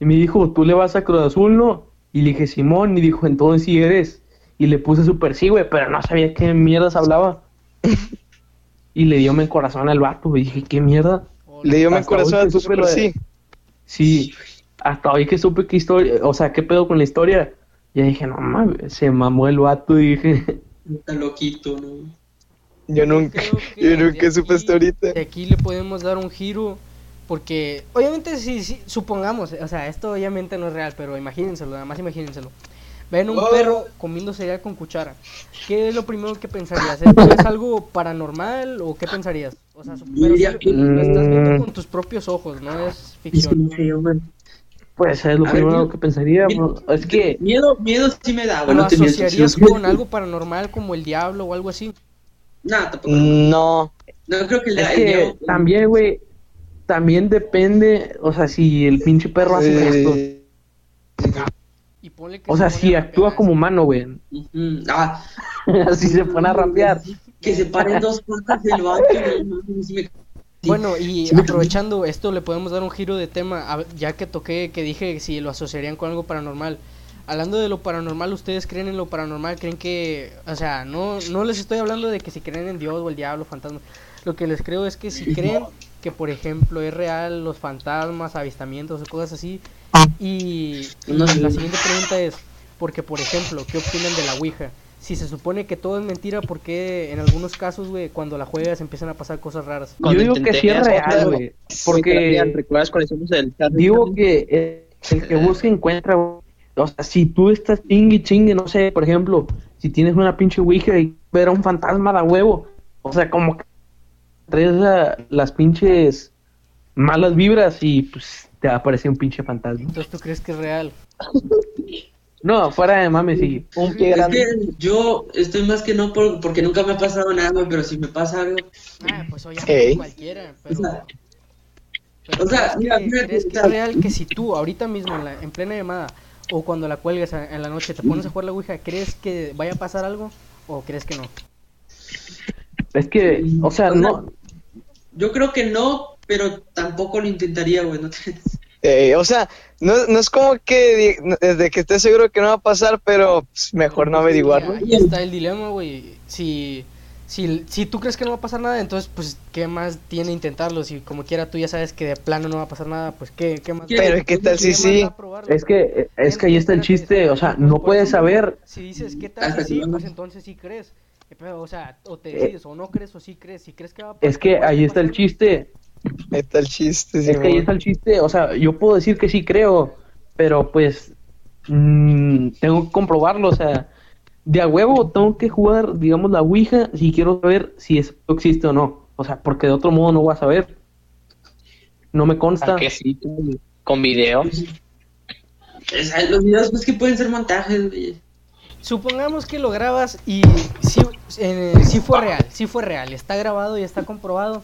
Speaker 5: Y me dijo, ¿tú le vas a Cruz Azul, no? Y le dije, Simón. Y dijo, entonces sí eres. Y le puse super sí, güey, pero no sabía qué mierdas hablaba. y le dio mi corazón al vato. Y dije, ¿qué mierda?
Speaker 4: Le dio mi corazón
Speaker 5: hoy
Speaker 4: a
Speaker 5: que
Speaker 4: tu
Speaker 5: supe
Speaker 4: super
Speaker 5: lo de-
Speaker 4: sí.
Speaker 5: Sí, hasta hoy que supe qué historia, o sea, qué pedo con la historia. Ya dije, no mames, se mamó el vato y dije,
Speaker 3: Está loquito, ¿no?
Speaker 4: Yo nunca, [LAUGHS] yo nunca supe hasta
Speaker 6: aquí-
Speaker 4: ahorita.
Speaker 6: De aquí le podemos dar un giro porque obviamente si, si supongamos, o sea, esto obviamente no es real, pero imagínenselo, nada más imagínenselo. Ven un
Speaker 3: Oh.
Speaker 6: perro comiendo cereal con cuchara. ¿Qué es lo primero que pensarías? ¿Es, es algo paranormal o qué pensarías? O sea, pero
Speaker 3: que-
Speaker 6: lo estás viendo
Speaker 5: Mm.
Speaker 6: con tus propios ojos, no es ficción.
Speaker 5: pues es lo
Speaker 3: A
Speaker 5: primero que pensaría, es que,
Speaker 3: Miedo, miedo sí me da,
Speaker 6: ¿Lo
Speaker 3: güey. No te miento,
Speaker 6: asociarías con algo paranormal como el diablo o algo así?
Speaker 3: No, tampoco.
Speaker 4: No,
Speaker 3: No creo que el
Speaker 5: es
Speaker 3: el
Speaker 5: que
Speaker 3: diablo-
Speaker 5: también, güey, también depende, o sea, si el pinche perro hace esto.
Speaker 4: eh,
Speaker 6: Y ponle que
Speaker 5: O
Speaker 6: se
Speaker 5: sea, si actúa
Speaker 6: rapear,
Speaker 5: como humano, güey. [LAUGHS]
Speaker 3: Ah, [LAUGHS]
Speaker 5: Así se pone a rapear.
Speaker 3: que se paren dos patas del vato. [LAUGHS]
Speaker 6: Bueno, y aprovechando esto, le podemos dar un giro de tema, a- ya que toqué, que dije si lo asociarían con algo paranormal. Hablando de lo paranormal, ¿ustedes creen en lo paranormal? ¿Creen que, o sea, no, no les estoy hablando de que si creen en Dios o el diablo, fantasma. Lo que les creo es que si creen que, por ejemplo, es real los fantasmas, avistamientos o cosas así. Y, la siguiente pregunta es, porque, por ejemplo, ¿qué opinan de la Ouija? Si se supone que todo es mentira, ¿por qué en algunos casos, güey, cuando la juegas empiezan a pasar cosas raras?
Speaker 5: Yo digo que sí es real, güey. Porque
Speaker 9: ¿Recuerdas cuando hicimos el chat?
Speaker 5: digo que el que busca encuentra. O sea, si tú estás chingue chingue, no sé, por ejemplo, si tienes una pinche ouija y ver a un fantasma da huevo. O sea, como que traes la- las pinches malas vibras y pues te aparece un pinche fantasma.
Speaker 6: Entonces, ¿tú crees que es real? [LAUGHS]
Speaker 5: No, fuera de mames, sí.
Speaker 4: un pie
Speaker 3: Es que yo estoy más que no por, porque nunca me ha pasado nada, pero si me pasa algo,
Speaker 6: Ah, pues obviamente cualquiera, pero...
Speaker 3: O sea,
Speaker 6: pero
Speaker 3: o sea,
Speaker 6: ¿crees,
Speaker 3: mira,
Speaker 6: que,
Speaker 3: mira,
Speaker 6: crees que
Speaker 3: o sea-
Speaker 6: es real que si tú ahorita mismo en, la, en plena llamada o cuando la cuelgas a- en la noche te pones a jugar la Ouija, ¿crees que vaya a pasar algo o crees que no?
Speaker 5: Es que, o sea, no.
Speaker 3: yo creo que no, pero tampoco lo intentaría, güey, no [LAUGHS]
Speaker 4: Eh, o sea, no, no es como que desde que estés seguro que no va a pasar, pero pues, mejor no averiguarlo.
Speaker 6: Ahí está el dilema, güey. Si, si, si tú crees que no va a pasar nada, entonces, pues, ¿qué más tiene intentarlo? Si como quiera tú ya sabes que de plano no va a pasar nada, pues, ¿qué, qué más?
Speaker 4: Pero, ¿qué tal si sí?
Speaker 6: da a probarlo?
Speaker 5: Es que, es que ahí está el chiste, o sea, no puedes saber.
Speaker 6: Si dices, ¿qué tal si
Speaker 3: que
Speaker 6: sí?
Speaker 3: no-
Speaker 6: Pues entonces sí crees. Eh, Pero, o sea, o te
Speaker 5: Eh,
Speaker 6: decides, o no crees, o sí crees. Si crees que va a pasar,
Speaker 5: Es que
Speaker 6: puede
Speaker 5: ahí está el chiste.
Speaker 4: Está el chiste,
Speaker 5: Es que ahí está el chiste, o sea, yo puedo decir que sí creo, pero pues mm, tengo que comprobarlo, o sea, de a huevo tengo que jugar, digamos, la Ouija si quiero saber si eso existe o no, o sea, porque de otro modo no voy a saber. No me consta.
Speaker 9: ¿A que sí? Con- Con video.
Speaker 3: O sea, los videos, pues que pueden ser montajes, güey.
Speaker 6: Supongamos que lo grabas y sí, eh, sí fue real, sí fue real, está grabado y está comprobado.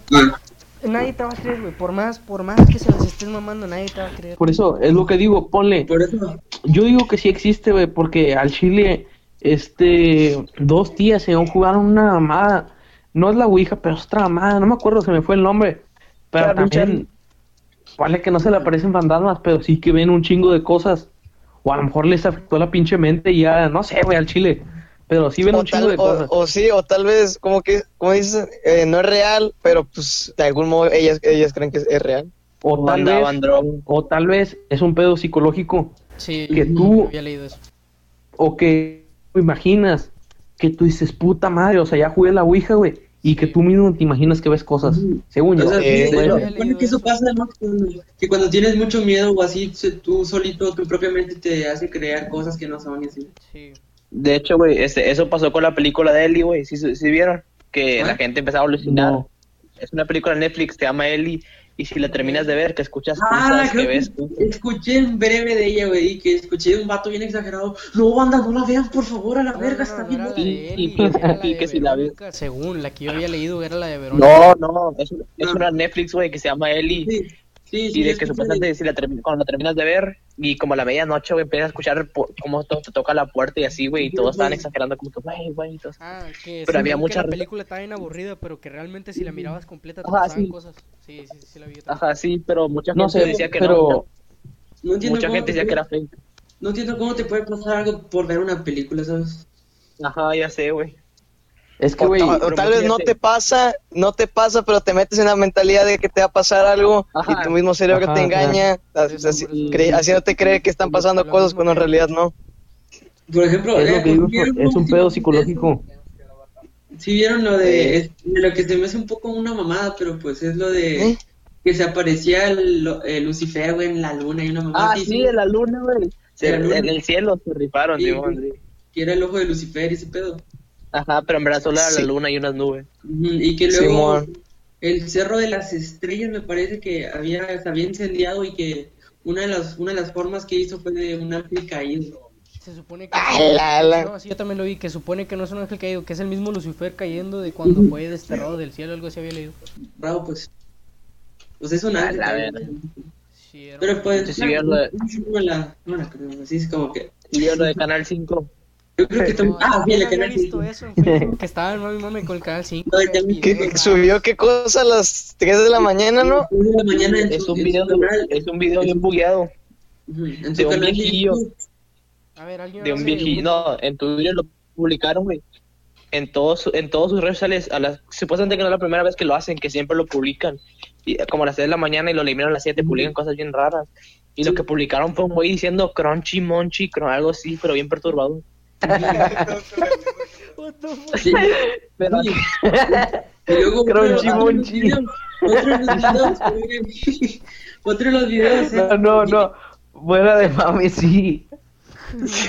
Speaker 6: Nadie te va a creer, güey. Por más, por más que se las estés mamando, nadie te va a creer.
Speaker 5: Por eso es lo que digo, ponle.
Speaker 3: Por eso,
Speaker 5: Yo digo que sí existe, güey, porque al Chile, este, dos tías se jugaron una mamada. No es la Ouija, pero es otra mamada, no me acuerdo, se me fue el nombre. Pero
Speaker 4: Charlie,
Speaker 5: también, vale que no se le aparecen fantasmas, pero sí que ven un chingo de cosas. O a lo mejor les afectó la pinche mente y ya, no sé, güey, al Chile. Pero sí ven
Speaker 4: O,
Speaker 5: un chingo de
Speaker 4: o-
Speaker 5: cosas.
Speaker 4: o sí, o tal vez, como que, como dices, eh, no es real, pero pues de algún modo ellas, ellas creen que es, es real.
Speaker 5: O
Speaker 9: O
Speaker 5: tal vez, o tal vez es un pedo psicológico.
Speaker 6: Sí,
Speaker 5: que tú-
Speaker 6: había leído eso.
Speaker 5: O que imaginas que tú dices, puta madre, o sea, ya jugué la Ouija, güey. Y que tú mismo te imaginas que ves cosas. Según
Speaker 3: o
Speaker 5: yo.
Speaker 3: sea,
Speaker 4: eh,
Speaker 3: que eso pasa, ¿no? Que cuando tienes mucho miedo o así, se- tú solito, tu propia mente te hace crear cosas que no son y así.
Speaker 6: Sí.
Speaker 9: De hecho, güey, este, eso pasó con la película de Ellie, güey. ¿Sí, sí vieron? Que
Speaker 3: ¿Ah?
Speaker 9: la gente empezaba a alucinar.
Speaker 5: No.
Speaker 9: Es una película de Netflix, se llama Ellie.
Speaker 2: Y si la terminas de ver, que escuchas
Speaker 3: Ah,
Speaker 2: cosas, que ves
Speaker 3: que escuché en breve de ella, güey, y que escuché de un vato bien exagerado. No, banda, no la vean, por favor, a la
Speaker 6: No,
Speaker 3: verga,
Speaker 6: no,
Speaker 3: está
Speaker 6: no,
Speaker 3: bien.
Speaker 6: era la
Speaker 3: loca".
Speaker 6: de
Speaker 2: Y-
Speaker 6: Eli,
Speaker 2: y que-
Speaker 6: de
Speaker 2: que si la ves-
Speaker 6: según la que yo había leído era la de Verónica.
Speaker 2: No, no, es, es una Netflix, güey, que se llama Ellie.
Speaker 3: Sí, sí, sí.
Speaker 2: Y de que supuestamente si la termi- cuando la terminas de ver, y como a la medianoche, güey, empiezas a escuchar cómo to- te toca la puerta y así, güey, y todos estaban exagerando como que, güey, güey.
Speaker 6: Ah, que
Speaker 2: Pero había
Speaker 6: según que
Speaker 2: mucha
Speaker 6: la película estaba bien aburrida, pero que realmente si la mirabas completa te
Speaker 2: Ajá,
Speaker 6: pasaban
Speaker 2: sí.
Speaker 6: cosas. Sí, sí, sí, la vi yo también.
Speaker 2: Ajá, sí, pero mucha
Speaker 5: No
Speaker 2: gente
Speaker 5: sé,
Speaker 2: decía que
Speaker 5: pero
Speaker 3: No entiendo
Speaker 2: no. Mucha
Speaker 3: cómo
Speaker 2: gente
Speaker 3: te
Speaker 2: decía que era fake.
Speaker 3: No entiendo cómo te puede pasar algo por ver una película, ¿sabes?
Speaker 2: Ajá, ya sé, güey.
Speaker 5: Es que,
Speaker 4: O,
Speaker 5: güey,
Speaker 4: o- o
Speaker 2: pero
Speaker 4: tal vez no te pasa, no te pasa, pero te metes en la mentalidad de que te va a pasar algo
Speaker 2: Ajá.
Speaker 4: y tu mismo cerebro
Speaker 5: Ajá,
Speaker 4: te engaña, así- cre- haciéndote creer que están pasando cosas cuando en realidad no.
Speaker 3: Por ejemplo,
Speaker 5: es
Speaker 3: eh,
Speaker 5: lo que digo,
Speaker 3: ¿vieron
Speaker 5: es un pedo psicológico.
Speaker 3: Sí, vieron lo de, es- de lo que se me hace un poco una mamada, pero pues es lo de
Speaker 4: ¿Eh?
Speaker 3: que se aparecía el, lo- el Lucifer, güey, en la luna y una mamada
Speaker 2: Ah, sí, en la luna, güey.
Speaker 3: De la luna.
Speaker 2: En el cielo se rifaron,
Speaker 3: Sí,
Speaker 2: sí.
Speaker 3: que era el ojo de Lucifer y ese pedo.
Speaker 2: Ajá, pero en verdad solo era
Speaker 4: Sí.
Speaker 2: la luna y unas nubes.
Speaker 3: Y que luego
Speaker 4: Simón.
Speaker 3: el Cerro de las Estrellas me parece que había, se había incendiado y que una de las, una de las formas que hizo fue de un ángel caído.
Speaker 6: Se supone que.
Speaker 4: Ah, la, la.
Speaker 6: No, sí, yo también lo vi, que supone que no es un ángel caído, que es el mismo Lucifer cayendo de cuando fue desterrado del cielo, algo así había leído.
Speaker 3: Bravo, pues. Pues es un
Speaker 2: A
Speaker 3: ángel.
Speaker 6: Sí,
Speaker 3: Pero
Speaker 6: un-
Speaker 3: pues,
Speaker 2: Sí,
Speaker 3: no la, no así es como que.
Speaker 2: Y yo lo de Canal 5.
Speaker 3: Yo creo que Ah, la
Speaker 6: no
Speaker 3: que
Speaker 6: visto eso en Facebook, [LAUGHS] que estaba el mami mami con el canal 5.
Speaker 3: No, ya vi
Speaker 4: ¿Qué, qué- subió qué cosa a las 3 de la mañana, ¿no?
Speaker 3: de la mañana en
Speaker 2: Es
Speaker 3: su,
Speaker 2: un
Speaker 3: en
Speaker 2: video,
Speaker 3: su canal.
Speaker 2: es un video bien bugueado.
Speaker 3: En
Speaker 2: de un viejillo.
Speaker 6: A ver, alguien
Speaker 2: De un viejillo. No, en Twitter lo publicaron, güey. En todos, en todos sus redes sociales, a las, supuestamente que no es la primera vez que lo hacen, que siempre lo publican. Y, como a las 6 de la mañana y lo eliminan a las 7, publican cosas bien raras. Y lo que publicaron fue un güey diciendo crunchy, monchi, algo así, pero bien perturbado.
Speaker 3: Sí,
Speaker 2: Pero.
Speaker 3: Y luego
Speaker 5: Crunchy
Speaker 3: otro- los videos- [LAUGHS] videos.
Speaker 5: No,
Speaker 3: eh.
Speaker 5: no, no. Fuera de mami, sí.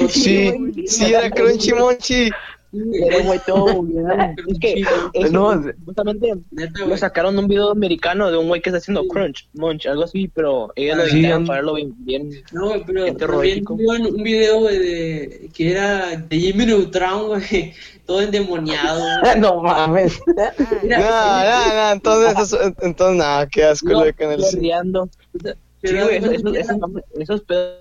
Speaker 4: Sí, sí, era Crunchy Monchi.
Speaker 2: Era un güey todo. [LAUGHS] Es que, eso,
Speaker 5: No,
Speaker 2: justamente,
Speaker 3: Neta,
Speaker 2: lo
Speaker 3: güey.
Speaker 2: sacaron de un video americano de un güey que está haciendo crunch, munch, algo así, pero ellos lo
Speaker 5: Sí,
Speaker 2: editaron
Speaker 5: an-
Speaker 2: para verlo bien, bien
Speaker 3: No, pero también un video, güey, de, que era de Jimmy Neutron, güey, [LAUGHS] todo endemoniado. [LAUGHS]
Speaker 5: no mames.
Speaker 3: Mira,
Speaker 4: No, no, no, entonces, eso- entonces, nada, qué asco lo 5.
Speaker 2: guerreando. Sí,
Speaker 3: pero,
Speaker 2: esos, esos, esos, esos pedos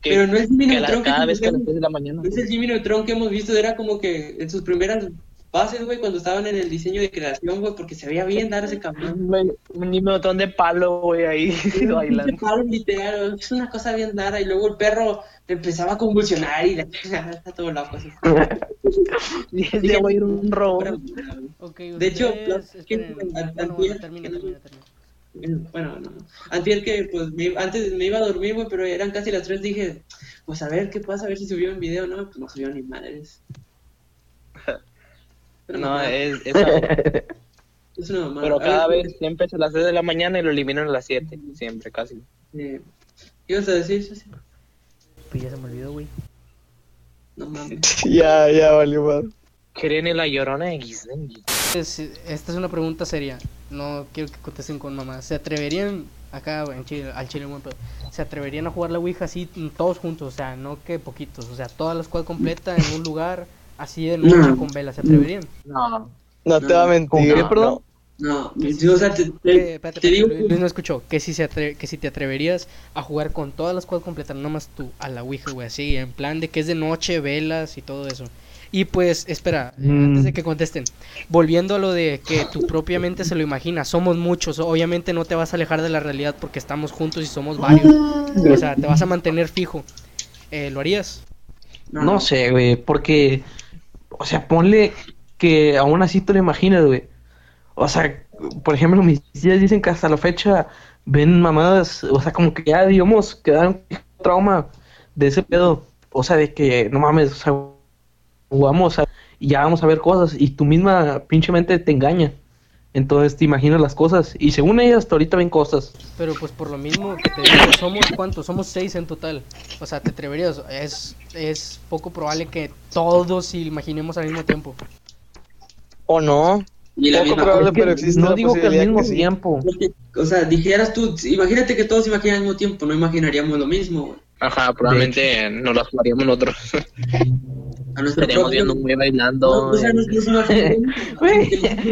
Speaker 2: que,
Speaker 3: pero no es Jimmy Neutron que
Speaker 2: cada vez que a las
Speaker 3: conocemos.
Speaker 2: 3 de la mañana.
Speaker 3: Es el Jimmy Neutron que hemos visto, era como que en sus primeras fases, güey, cuando estaban en el diseño de creación, güey, porque se veía bien dar ese cabrón.
Speaker 2: Un, un montón de palo, güey, ahí [LAUGHS] bailando.
Speaker 3: Palo, literal, es una cosa bien rara, y luego el perro empezaba a convulsionar y la está todo loco. así. [LAUGHS]
Speaker 2: Y ese güey era un robo.
Speaker 6: Ok,
Speaker 3: De hecho,
Speaker 6: esperen.
Speaker 3: que-
Speaker 6: bueno, termina, termina, termina.
Speaker 3: Bueno, no. Antes que, pues, me, antes me iba a dormir, güey, pero eran casi las 3, dije, pues a ver qué pasa, a ver si subió un video, ¿no? Pues no subió ni madres. [LAUGHS] Pero
Speaker 2: No, es, es-
Speaker 3: es una [LAUGHS] mamada.
Speaker 2: pero cada
Speaker 3: ver,
Speaker 2: vez siempre es a las 3 de la mañana y lo eliminan a las 7, siempre, casi.
Speaker 3: eh, ¿Qué ibas a decir?
Speaker 6: Pues ya se me olvidó, güey.
Speaker 3: No mames. [LAUGHS]
Speaker 4: Ya, ya, valió madre.
Speaker 2: Creen en la llorona de.
Speaker 6: Es- esta es una pregunta seria. No quiero que contesten con mamá. ¿Se atreverían acá en Chile, al Chile, buen pedo, ¿Se atreverían a jugar la Ouija así mm, todos juntos? O sea, no que poquitos. O sea, toda la squad completa en un lugar así de noche
Speaker 3: No.
Speaker 6: con velas. ¿Se atreverían?
Speaker 2: No.
Speaker 4: No te va a mentir.
Speaker 5: ¿Con qué,
Speaker 4: no.
Speaker 5: perdón?
Speaker 3: No, o sea, te,
Speaker 6: Eh,
Speaker 3: te,
Speaker 6: espérate,
Speaker 3: te
Speaker 6: espérate,
Speaker 3: digo
Speaker 6: Luis, no escuchó. Que si, se atre- que si te atreverías a jugar con toda la squad completa, no más tú, a la Ouija, güey. Así, en plan de que es de noche, velas y todo eso. Y pues, espera,
Speaker 5: Mm.
Speaker 6: antes de que contesten, volviendo a lo de que tú propiamente se lo imaginas, somos muchos, obviamente no te vas a alejar de la realidad porque estamos juntos y somos varios. O sea, te vas a mantener fijo. Eh, ¿Lo harías?
Speaker 5: No sé, güey, porque, o sea, ponle que aún así te lo imaginas, güey. O sea, por ejemplo, mis tías dicen que hasta la fecha ven mamadas, o sea, como que ya, digamos, quedaron trauma de ese pedo. O sea, de que, no mames, o sea, jugamos a- y ya vamos a ver cosas y tu misma pinche mente te engaña. Entonces te imaginas las cosas y según ellas hasta ahorita ven cosas.
Speaker 6: Pero pues por lo mismo que te digo, somos cuántos, somos seis en total. O sea, te atreverías, es, es poco probable que todos imaginemos al mismo tiempo.
Speaker 4: ¿O no?
Speaker 3: Y la
Speaker 4: Poco
Speaker 3: misma
Speaker 4: probable, pero existe
Speaker 5: no
Speaker 4: la
Speaker 5: digo que al mismo
Speaker 4: que sí.
Speaker 5: tiempo.
Speaker 3: O sea, dijeras tú, imagínate que todos imaginan al mismo tiempo, no imaginaríamos lo mismo, güey.
Speaker 2: Ajá, probablemente no lo jugaríamos nosotros. [LAUGHS]
Speaker 3: A propio-
Speaker 2: viendo un güey bailando.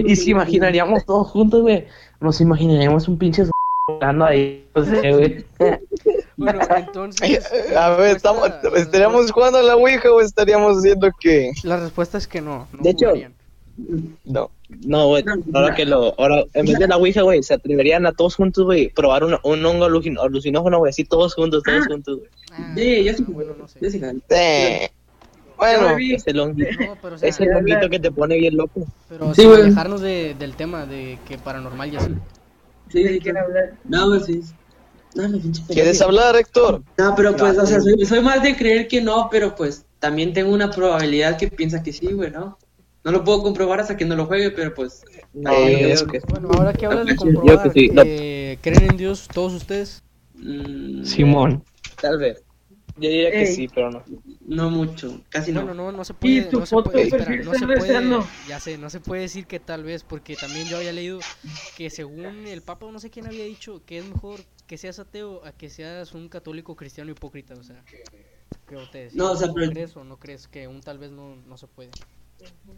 Speaker 5: y si imaginaríamos todos juntos, güey, nos imaginaríamos un pinche hablando ahí, no sé, güey. [LAUGHS]
Speaker 6: Bueno, [LAUGHS] entonces.
Speaker 4: A ver, estamos,
Speaker 6: la
Speaker 4: ¿estaríamos jugando a la Ouija o estaríamos diciendo que
Speaker 6: La respuesta es que no. no
Speaker 9: De hecho,
Speaker 6: jugarían.
Speaker 4: no?
Speaker 9: No, güey, ahora que lo, ahora, en vez de la Ouija, güey, se atreverían a todos juntos, güey, probar un, un hongo alucin- alucinógeno, güey, así todos juntos, todos juntos, güey.
Speaker 6: Ah,
Speaker 3: Sí, yo sí.
Speaker 6: Bueno, no sé.
Speaker 3: Sí
Speaker 4: bueno,
Speaker 9: Es el honguito, [LAUGHS]
Speaker 6: No, pero o sea,
Speaker 9: es el honguito que te pone bien loco.
Speaker 6: pero
Speaker 3: Sí,
Speaker 6: sin
Speaker 3: güey.
Speaker 6: alejarnos de, del tema de que paranormal ya sí.
Speaker 3: Sí, sí, quiero hablar. No, pues sí. No, no, pinche
Speaker 4: ¿quieres hablar, Héctor?
Speaker 3: No, pero pues, o sea, soy, soy más de creer que no, pero pues también tengo una probabilidad que piensa que sí, güey, ¿no? No lo puedo comprobar hasta que no lo juegue, pero pues.
Speaker 9: No,
Speaker 4: Eh,
Speaker 9: yo que
Speaker 6: Bueno, ahora que hablas de comprobar,
Speaker 9: que sí, no.
Speaker 6: eh, ¿creen en Dios todos ustedes?
Speaker 3: mm,
Speaker 5: Simón.
Speaker 9: tal vez. Yo diría que
Speaker 7: Ey.
Speaker 9: sí, pero no.
Speaker 3: No mucho, casi no.
Speaker 6: Bueno, no, no se
Speaker 7: Y
Speaker 6: puede, no se puede,
Speaker 7: de
Speaker 6: espera, no se puede, ya sé, no se puede decir que tal vez, porque también yo había leído que según el Papa, no sé quién había dicho, que es mejor que seas ateo a que seas un católico cristiano hipócrita, o sea, ¿qué ustedes?
Speaker 3: No, o sea, pero-
Speaker 6: ¿Crees o no crees que un tal vez no, no se puede?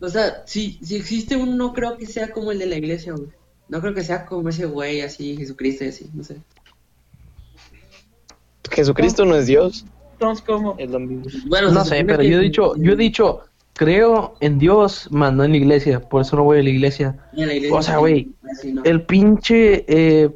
Speaker 3: O sea, si, si existe uno, no creo que sea como el de la iglesia, güey. No creo que sea como ese güey así, Jesucristo y así, no sé.
Speaker 4: Jesucristo no es Dios.
Speaker 7: Entonces, ¿cómo?
Speaker 9: Es lo mismo.
Speaker 3: Bueno,
Speaker 5: No sé, pero
Speaker 3: que-
Speaker 5: yo he dicho, yo he dicho, creo en Dios, más no en la iglesia, por eso no voy a la iglesia.
Speaker 3: En la iglesia
Speaker 5: O sea, güey,
Speaker 3: así no.
Speaker 5: El pinche eh,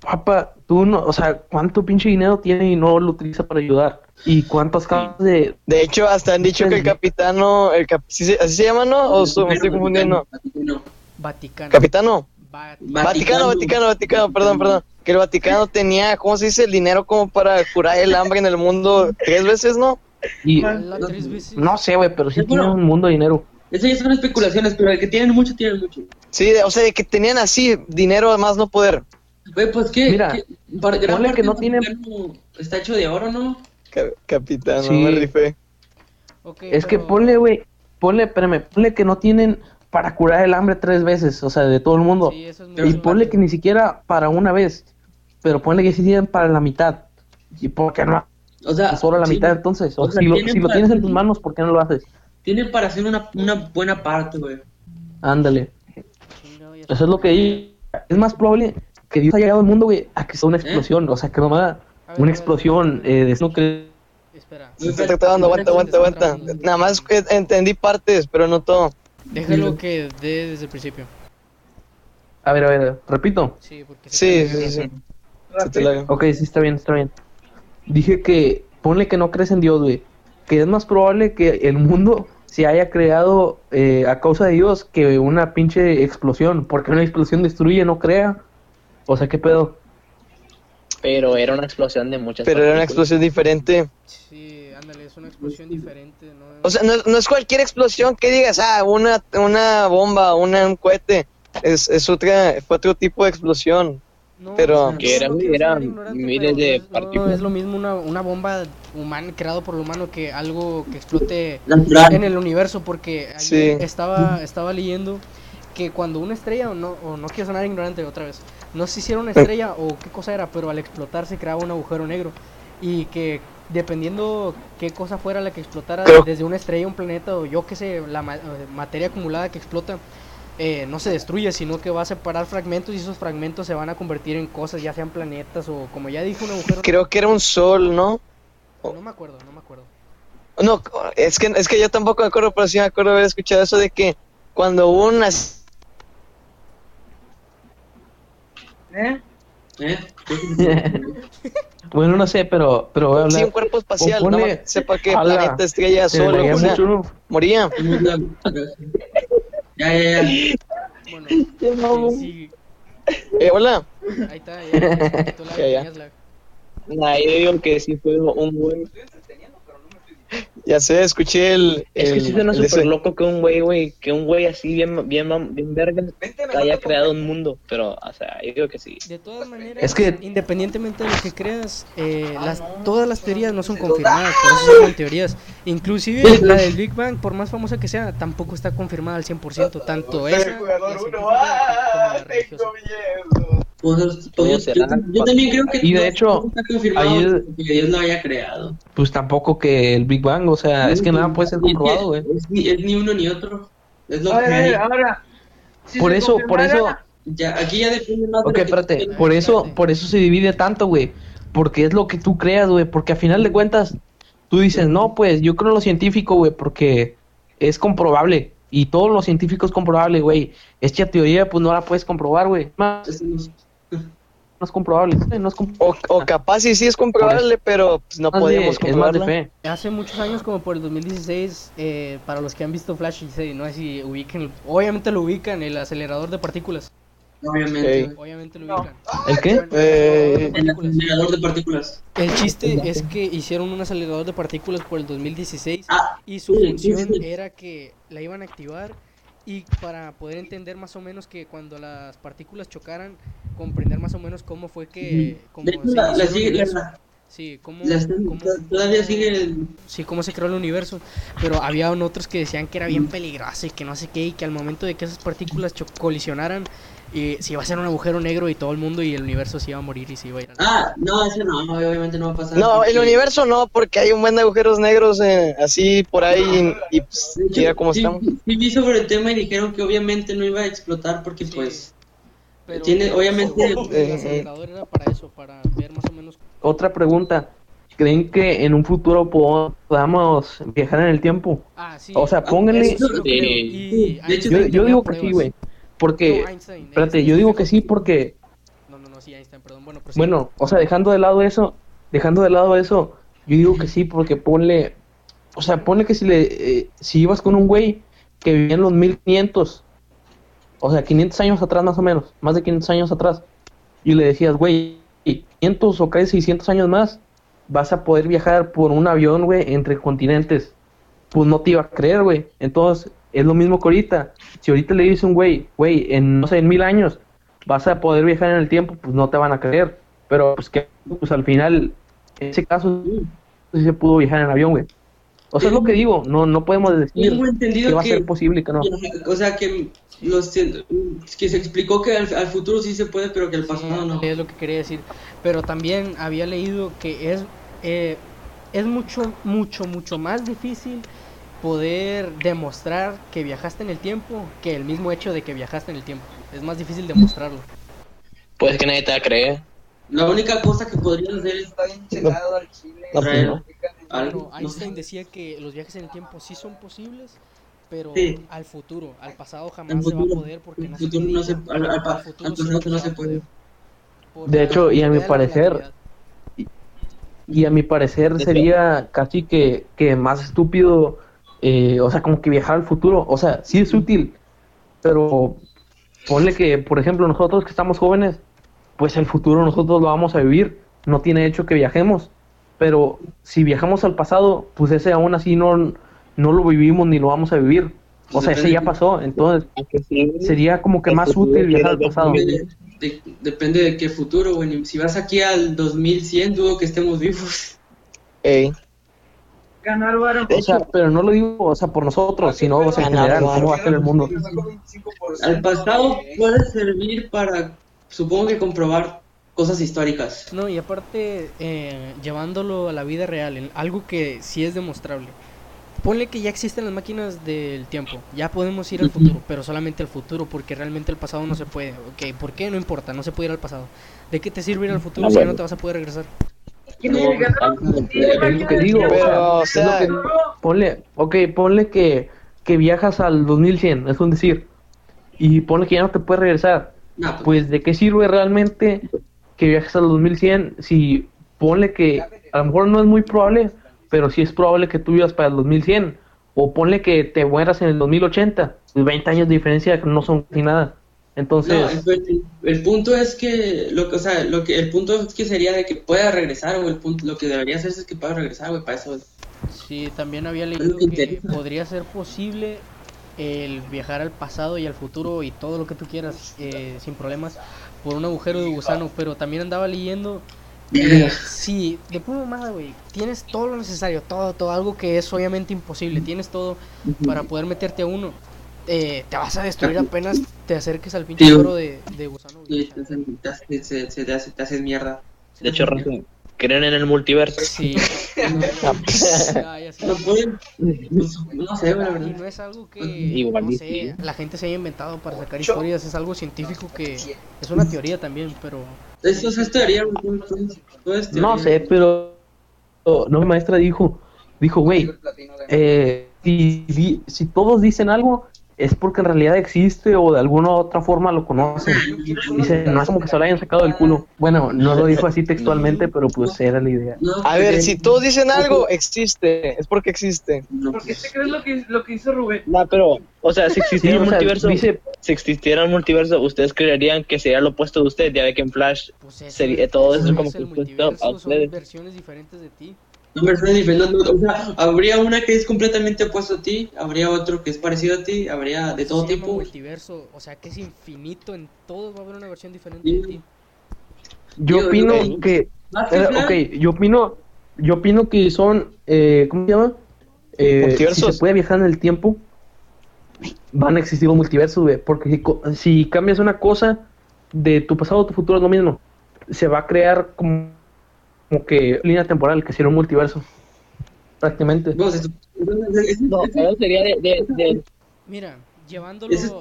Speaker 5: papa, tú no, o sea, ¿cuánto pinche dinero tiene y no lo utiliza para ayudar? ¿Y cuántas causas de...
Speaker 4: De hecho, hasta han dicho que el capitano, el cap- ¿sí se- ¿así se llama, no? ¿O so- me estoy confundiendo?
Speaker 3: Vaticano.
Speaker 6: Vaticano.
Speaker 4: ¿Capitano?
Speaker 6: Va-
Speaker 4: Vaticano, Vaticano, Vaticano, perdón, perdón. Que el Vaticano tenía, ¿cómo se dice? El dinero como para curar el hambre en el mundo tres veces, ¿no?
Speaker 5: Y
Speaker 6: la tres veces.
Speaker 5: no sé, güey, pero sí tiene un mundo de dinero.
Speaker 3: Eso ya son especulaciones, pero el que tienen mucho, tienen mucho.
Speaker 4: Sí, o sea, de que tenían así dinero más no poder.
Speaker 3: Güey, pues qué.
Speaker 5: Mira,
Speaker 3: para- gran parte
Speaker 5: que no tiene-
Speaker 3: Está hecho de oro, ¿no?
Speaker 4: Ca- capitano,
Speaker 5: Sí.
Speaker 4: me rifé.
Speaker 5: Es que ponle, güey, ponle, espérame, ponle que no tienen para curar el hambre tres veces, o sea, de todo el mundo.
Speaker 6: Sí, eso es muy
Speaker 3: Pero
Speaker 5: y ponle que ni siquiera para una vez, pero ponle que sí tienen para la mitad. ¿Y por qué no
Speaker 3: O sea,
Speaker 5: solo la
Speaker 3: sí,
Speaker 5: mitad entonces? O
Speaker 3: o sea,
Speaker 5: si lo, tienes en tus manos, ¿por qué no lo haces?
Speaker 3: Tienen para hacer una, una buena parte, güey.
Speaker 5: Ándale. Eso es lo que digo. Es más probable que Dios haya llegado al mundo, güey, a que sea una explosión. O sea, que nomás una
Speaker 6: ver,
Speaker 5: explosión eh, de núcleo.
Speaker 6: Espera.
Speaker 4: Se está tratando, aguanta, aguanta, aguanta. Nada más que entendí partes, pero no todo.
Speaker 6: Déjalo que dé desde el principio.
Speaker 5: A ver, a ver, repito.
Speaker 6: Sí, porque
Speaker 4: Sí, sí, sí. La-
Speaker 5: Ok, sí, está bien, está bien. Dije que ponle que no crees en Dios, güey. Que es más probable que el mundo se haya creado eh, a causa de Dios que una pinche explosión. Porque una explosión destruye, no crea. O sea, ¿qué pedo?
Speaker 2: Pero era una explosión de muchas
Speaker 4: Pero era una explosión diferente.
Speaker 6: Sí, ándale, es una explosión diferente, ¿no?
Speaker 4: O sea, no, no es cualquier explosión que digas, ah, una, una bomba, una, un cohete. Es, es otra, fue otro tipo de explosión.
Speaker 6: No,
Speaker 4: pero-
Speaker 6: o sea,
Speaker 2: Que era- eran
Speaker 6: ser ignorante,
Speaker 2: miles de
Speaker 6: no es- no,
Speaker 2: partículas.
Speaker 6: es lo mismo una, una bomba humana creado por el humano que algo que explote
Speaker 3: Natural.
Speaker 6: en el universo porque
Speaker 4: Sí.
Speaker 6: estaba estaba leyendo que cuando una estrella o no o no quiero sonar ignorante otra vez no sé si hiciera una [LAUGHS] estrella o qué cosa era pero al explotar se creaba un agujero negro y que dependiendo qué cosa fuera la que explotara desde una estrella un planeta o yo qué sé la ma- eh, materia acumulada que explota eh, no se destruye, sino que va a separar fragmentos y esos fragmentos se van a convertir en cosas, ya sean planetas o como ya dije, un agujero.
Speaker 4: Creo que era un sol, ¿no?
Speaker 6: No me acuerdo, no me acuerdo.
Speaker 4: No, es que, es que yo tampoco me acuerdo, pero sí me acuerdo haber escuchado eso de que cuando hubo una...
Speaker 7: ¿Eh?
Speaker 3: ¿Eh? [LAUGHS]
Speaker 5: bueno, no sé, pero, pero voy a
Speaker 4: Sí, un
Speaker 5: hablar.
Speaker 4: cuerpo espacial,
Speaker 5: O
Speaker 4: no sepa qué
Speaker 5: ala,
Speaker 4: planeta, estrella, sol, o sea, moría.
Speaker 3: Ya, ya, ya.
Speaker 6: Bueno, [LAUGHS] sí, sí,
Speaker 4: Eh, hola.
Speaker 6: ahí está, ya, [LAUGHS] ya,
Speaker 4: Ya,
Speaker 9: Nah, yo digo que sí fue un güey.
Speaker 4: Ya sé, escuché el.
Speaker 2: Es que sí suena súper
Speaker 4: ese-
Speaker 2: loco que un güey, güey, que un güey así bien, bien, bien verga haya creado un mundo, pero, o sea, yo digo que sí.
Speaker 6: De todas maneras,
Speaker 5: Es que-
Speaker 6: independientemente de lo que creas, eh, las, todas las teorías no son confirmadas, por eso llaman teorías. Inclusive la del Big Bang, por más famosa que sea, tampoco está confirmada al 100%, tanto esa, la científica, como la religiosa.
Speaker 3: Pues, pues,
Speaker 2: ¿Cómo
Speaker 3: yo,
Speaker 2: será?
Speaker 3: yo- yo también creo que
Speaker 5: Y de
Speaker 3: no-
Speaker 5: hecho,
Speaker 3: no está confirmado
Speaker 5: ayer-
Speaker 3: que Dios lo haya creado.
Speaker 5: Pues tampoco que el Big Bang, o sea, es que nada puede ser
Speaker 3: es
Speaker 5: comprobado, güey.
Speaker 3: Es, ni- es ni uno ni otro. Es lo
Speaker 7: A
Speaker 3: que
Speaker 7: ver,
Speaker 3: hay.
Speaker 7: ahora. si
Speaker 5: Por eso, por eso,
Speaker 3: Ya, aquí ya depende más de
Speaker 5: ok,
Speaker 3: lo que
Speaker 5: espérate, por eso, por eso se divide tanto, güey, porque es lo que tú creas, güey, porque a final de cuentas, tú dices, no, pues, yo creo en lo científico, güey, porque es comprobable, y todo lo científico es comprobable, güey, esta teoría, pues, no la puedes comprobar, güey,
Speaker 3: Eso no-
Speaker 5: es comprobable, no es compro-
Speaker 4: O, o capaz y sí es comprobable, pero pues, no
Speaker 5: de-
Speaker 4: podemos comprobarla.
Speaker 5: fe.
Speaker 6: Hace muchos años, como por el 2016, eh, para los que han visto Flash, y no sé si ubican, obviamente lo ubican, el acelerador de partículas.
Speaker 3: Obviamente.
Speaker 6: Obviamente lo ubican.
Speaker 5: ¿El qué?
Speaker 6: Bueno,
Speaker 4: Eh,
Speaker 3: El
Speaker 6: partículas.
Speaker 3: acelerador de partículas.
Speaker 6: El chiste es que hicieron un acelerador de partículas por el 2016
Speaker 3: Ah,
Speaker 6: y su
Speaker 3: sí,
Speaker 6: función
Speaker 3: sí, sí.
Speaker 6: era que la iban a activar y para poder entender más o menos que cuando las partículas chocaran, comprender más o menos cómo fue que... Cómo
Speaker 3: hecho, la, la sigue, la-
Speaker 6: Sí, cómo,
Speaker 3: todavía sigue el-
Speaker 6: sí, cómo se creó el universo, pero había otros que decían que era bien peligroso y que no sé qué, y que al momento de que esas partículas colisionaran, eh, se iba a hacer un agujero negro y todo el mundo y el universo se iba a morir y se iba a ir a
Speaker 3: Ah, no, eso no, obviamente no va a pasar.
Speaker 4: No, el
Speaker 3: porque-
Speaker 4: universo no, porque hay un buen de agujeros negros eh, así por ahí y, y, pues,
Speaker 3: hecho,
Speaker 4: mira cómo
Speaker 3: sí,
Speaker 4: estamos.
Speaker 3: sí vi sobre el tema y dijeron que obviamente no iba a explotar porque
Speaker 6: Sí.
Speaker 3: pues
Speaker 6: Pero
Speaker 3: tiene- obviamente-
Speaker 6: el
Speaker 4: Eh,
Speaker 6: acelerador era para eso, para ver más o menos
Speaker 5: Otra pregunta, ¿creen que en un futuro po- podamos viajar en el tiempo?
Speaker 6: Ah, sí.
Speaker 5: O sea, pónganle-
Speaker 6: Eso sí. Y
Speaker 5: Yo, yo
Speaker 6: tenía
Speaker 5: digo que sí, güey, porque,
Speaker 6: No, Einstein,
Speaker 5: espérate,
Speaker 6: Einstein
Speaker 5: yo digo que sí porque,
Speaker 6: No, no, no, sí, Einstein, perdón. Bueno, pero
Speaker 5: bueno, o sea, dejando de lado eso, dejando de lado eso, yo digo que sí porque ponle, o sea, ponle que si le, eh, si ibas con un güey que vivía en los 1500, o sea, 500 años atrás más o menos, más de 500 años atrás, y le decías, güey, 500 o casi 600 años más, vas a poder viajar por un avión, güey, entre continentes. Pues no te iba a creer, güey. Entonces, es lo mismo que ahorita. Si ahorita le dices a un güey, güey, en, no sé, en mil años vas a poder viajar en el tiempo, pues no te van a creer. Pero, pues que, pues al final, en ese caso, sí se pudo viajar en avión, güey. O sea, es lo que digo, no, no podemos decir que va a
Speaker 3: que,
Speaker 5: ser posible que no.
Speaker 3: o sea que los que se explicó que al, al futuro sí se puede, pero que el pasado no.
Speaker 6: Es lo que quería decir. Pero también había leído que es, eh, es mucho, mucho, mucho más difícil poder demostrar que viajaste en el tiempo que el mismo hecho de que viajaste en el tiempo. Es más difícil demostrarlo.
Speaker 2: Pues que nadie te va a creer.
Speaker 3: La única cosa que podrían hacer es
Speaker 4: No, pues,
Speaker 3: traer
Speaker 4: no.
Speaker 6: Bueno,
Speaker 3: no
Speaker 6: Einstein decía que los viajes en el tiempo sí son posibles, pero
Speaker 3: Sí.
Speaker 6: al futuro, al pasado
Speaker 3: Al
Speaker 6: jamás se va a poder porque
Speaker 3: al
Speaker 6: no se
Speaker 3: futuro no se,
Speaker 6: puede.
Speaker 3: al, al
Speaker 6: Al futuro
Speaker 3: al no se puede.
Speaker 5: De hecho, y a mi parecer,
Speaker 6: relatividad.
Speaker 5: Y a mi parecer sería casi que, que más estúpido, eh, o sea, como que viajar al futuro. O sea, sí es útil, pero ponle que, por ejemplo, nosotros que estamos jóvenes, pues el futuro nosotros lo vamos a vivir. No tiene hecho que viajemos. Pero si viajamos al pasado, pues ese aún así no, no lo vivimos ni lo vamos a vivir. O sea, ese ya pasó. Entonces, sería como que más útil viajar al pasado.
Speaker 3: Depende de, depende de qué futuro, güey. Si vas aquí al 2100, dudo que estemos vivos.
Speaker 4: Ey.
Speaker 7: Ganar varo.
Speaker 5: O sea, pero no lo digo, o sea, por nosotros, sino, o sea, en general, cómo va a ser el mundo.
Speaker 3: Al pasado puede servir para, supongo que comprobar cosas históricas.
Speaker 6: No, y aparte, eh, llevándolo a la vida real, en algo que sí es demostrable. Ponle que ya existen las máquinas del tiempo, ya podemos ir al futuro, pero solamente al futuro, porque realmente el pasado no se puede. Ok, ¿por qué? No importa, no se puede ir al pasado. ¿De qué te sirve ir al futuro si ya no te vas a poder regresar?
Speaker 5: Lo que digo,
Speaker 4: Pero, o
Speaker 5: es lo
Speaker 4: sea,
Speaker 5: que- ponle, ok, ponle que, que viajas al 2100, es un decir, y ponle que ya no te puedes regresar.
Speaker 3: No, pues,
Speaker 5: Pues, ¿de qué sirve realmente que viajes al 2100 si ponle que a lo mejor no es muy probable, pero sí es probable que tú vivas para el 2100? O ponle que te mueras en el 2080, pues 20 años de diferencia no son casi nada. Entonces,
Speaker 3: no, el, el punto es que, lo que, o sea, lo que, el punto es que sería de que pueda regresar, o el punto, lo que debería hacerse es que pueda regresar, güey, para eso.
Speaker 6: Sí, también había leído que
Speaker 3: interesa.
Speaker 6: podría ser posible el viajar al pasado y al futuro y todo lo que tú quieras eh, sin problemas por un agujero de gusano, pero también andaba leyendo si [LAUGHS] de pura mamada, güey, tienes todo lo necesario, todo, todo, algo que es obviamente imposible, tienes todo para poder meterte a uno, eh, te vas a destruir apenas te acerques al pinche
Speaker 3: Sí,
Speaker 6: agujero de, de gusano.
Speaker 3: Y te, hace, haces mierda.
Speaker 2: De hecho, ¿creen en el multiverso?
Speaker 6: Sí. [LAUGHS]
Speaker 3: No pueden. No sé, güey, la
Speaker 6: Y
Speaker 3: verdad.
Speaker 6: no es algo que
Speaker 2: Igual
Speaker 6: no sé,
Speaker 2: sí.
Speaker 6: la gente se haya inventado para sacar historias, es algo científico que es una teoría también, pero
Speaker 3: Eso es teoría, güey, todo- todo es teoría.
Speaker 5: No sé, pero no, mi maestra dijo, dijo, güey, eh, si, si todos dicen algo es porque en realidad existe o de alguna otra forma lo conocen. Dice, no es como que se lo hayan sacado del culo. Bueno, no lo dijo así textualmente, pero pues era la idea.
Speaker 4: A ver,
Speaker 3: porque-
Speaker 4: si todos dicen algo, existe. Es porque existe.
Speaker 3: No,
Speaker 7: ¿Por qué
Speaker 3: pues,
Speaker 7: te crees lo que, lo que hizo Rubén?
Speaker 2: No, pero, o sea, si
Speaker 5: Sí,
Speaker 2: existiera
Speaker 5: o
Speaker 2: un
Speaker 5: sea,
Speaker 2: multiverso,
Speaker 5: dice,
Speaker 2: si existiera un multiverso, ¿ustedes creerían que sería lo opuesto de usted? Ya ve que en Flash
Speaker 6: pues eso,
Speaker 2: Sería- todo eso
Speaker 6: es
Speaker 2: como que
Speaker 6: multiverso,
Speaker 2: opuesto a
Speaker 6: son
Speaker 2: ustedes.
Speaker 6: versiones diferentes de ti.
Speaker 3: No, personas diferentes, no, no, o sea, habría una que es completamente opuesto a ti, habría otro que es parecido a ti, habría de todo tipo.
Speaker 6: multiverso, o sea que es infinito, en todos va a haber una versión diferente de ti.
Speaker 5: yo opino que, eh, ok, yo opino, yo opino que son, eh, ¿cómo se llama? Eh, si se puede viajar en el tiempo, van a existir los multiversos, güey, porque si, co- si cambias una cosa de tu pasado a tu futuro es lo mismo. Se va a crear como, como que línea temporal, que sería un multiverso. Prácticamente.
Speaker 2: No, eso sería de, de, de-
Speaker 6: Mira, llevándolo,
Speaker 3: es-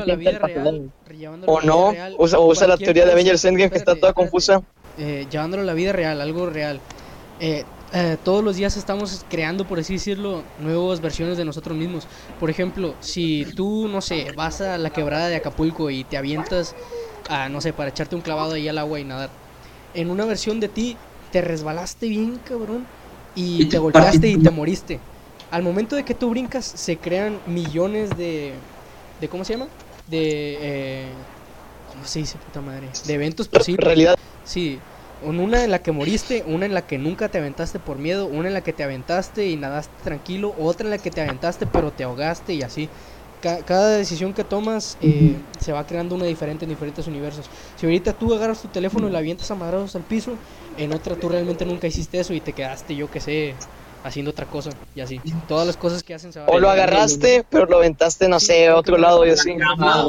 Speaker 6: a la vida real, llevándolo
Speaker 4: O no,
Speaker 6: real,
Speaker 4: usa, la teoría de Avengers Endgame que está toda
Speaker 6: espérate.
Speaker 4: confusa.
Speaker 6: eh, llevándolo a la vida real, algo real. Eh, eh, todos los días estamos creando, por así decirlo, nuevas versiones de nosotros mismos. Por ejemplo, si tú, no sé, vas a la quebrada de Acapulco y te avientas, a, no sé, para echarte un clavado ahí al agua y nadar. En una versión de ti, te resbalaste bien, cabrón, y,
Speaker 3: Y
Speaker 6: te
Speaker 3: te
Speaker 6: golpeaste y te moriste. Al momento de que tú brincas, se crean millones de... de ¿Cómo se llama? De... eh, ¿Cómo se dice, puta madre? De eventos posibles. [LAUGHS]
Speaker 4: Realidad.
Speaker 6: Sí, una en la que moriste, una en la que nunca te aventaste por miedo, una en la que te aventaste y nadaste tranquilo, otra en la que te aventaste pero te ahogaste y así. Ca- cada decisión que tomas eh, se va creando una diferente en diferentes universos. Si ahorita tú agarras tu teléfono y la avientas a madrazos al piso, en otra tú realmente nunca hiciste eso y te quedaste, yo que sé, haciendo otra cosa y así. Todas las cosas que hacen se van
Speaker 4: O lo agarraste, pero lo aventaste, no
Speaker 6: Sí,
Speaker 4: sé, a
Speaker 6: lo
Speaker 4: otro
Speaker 6: que me
Speaker 4: lado y
Speaker 6: refiero-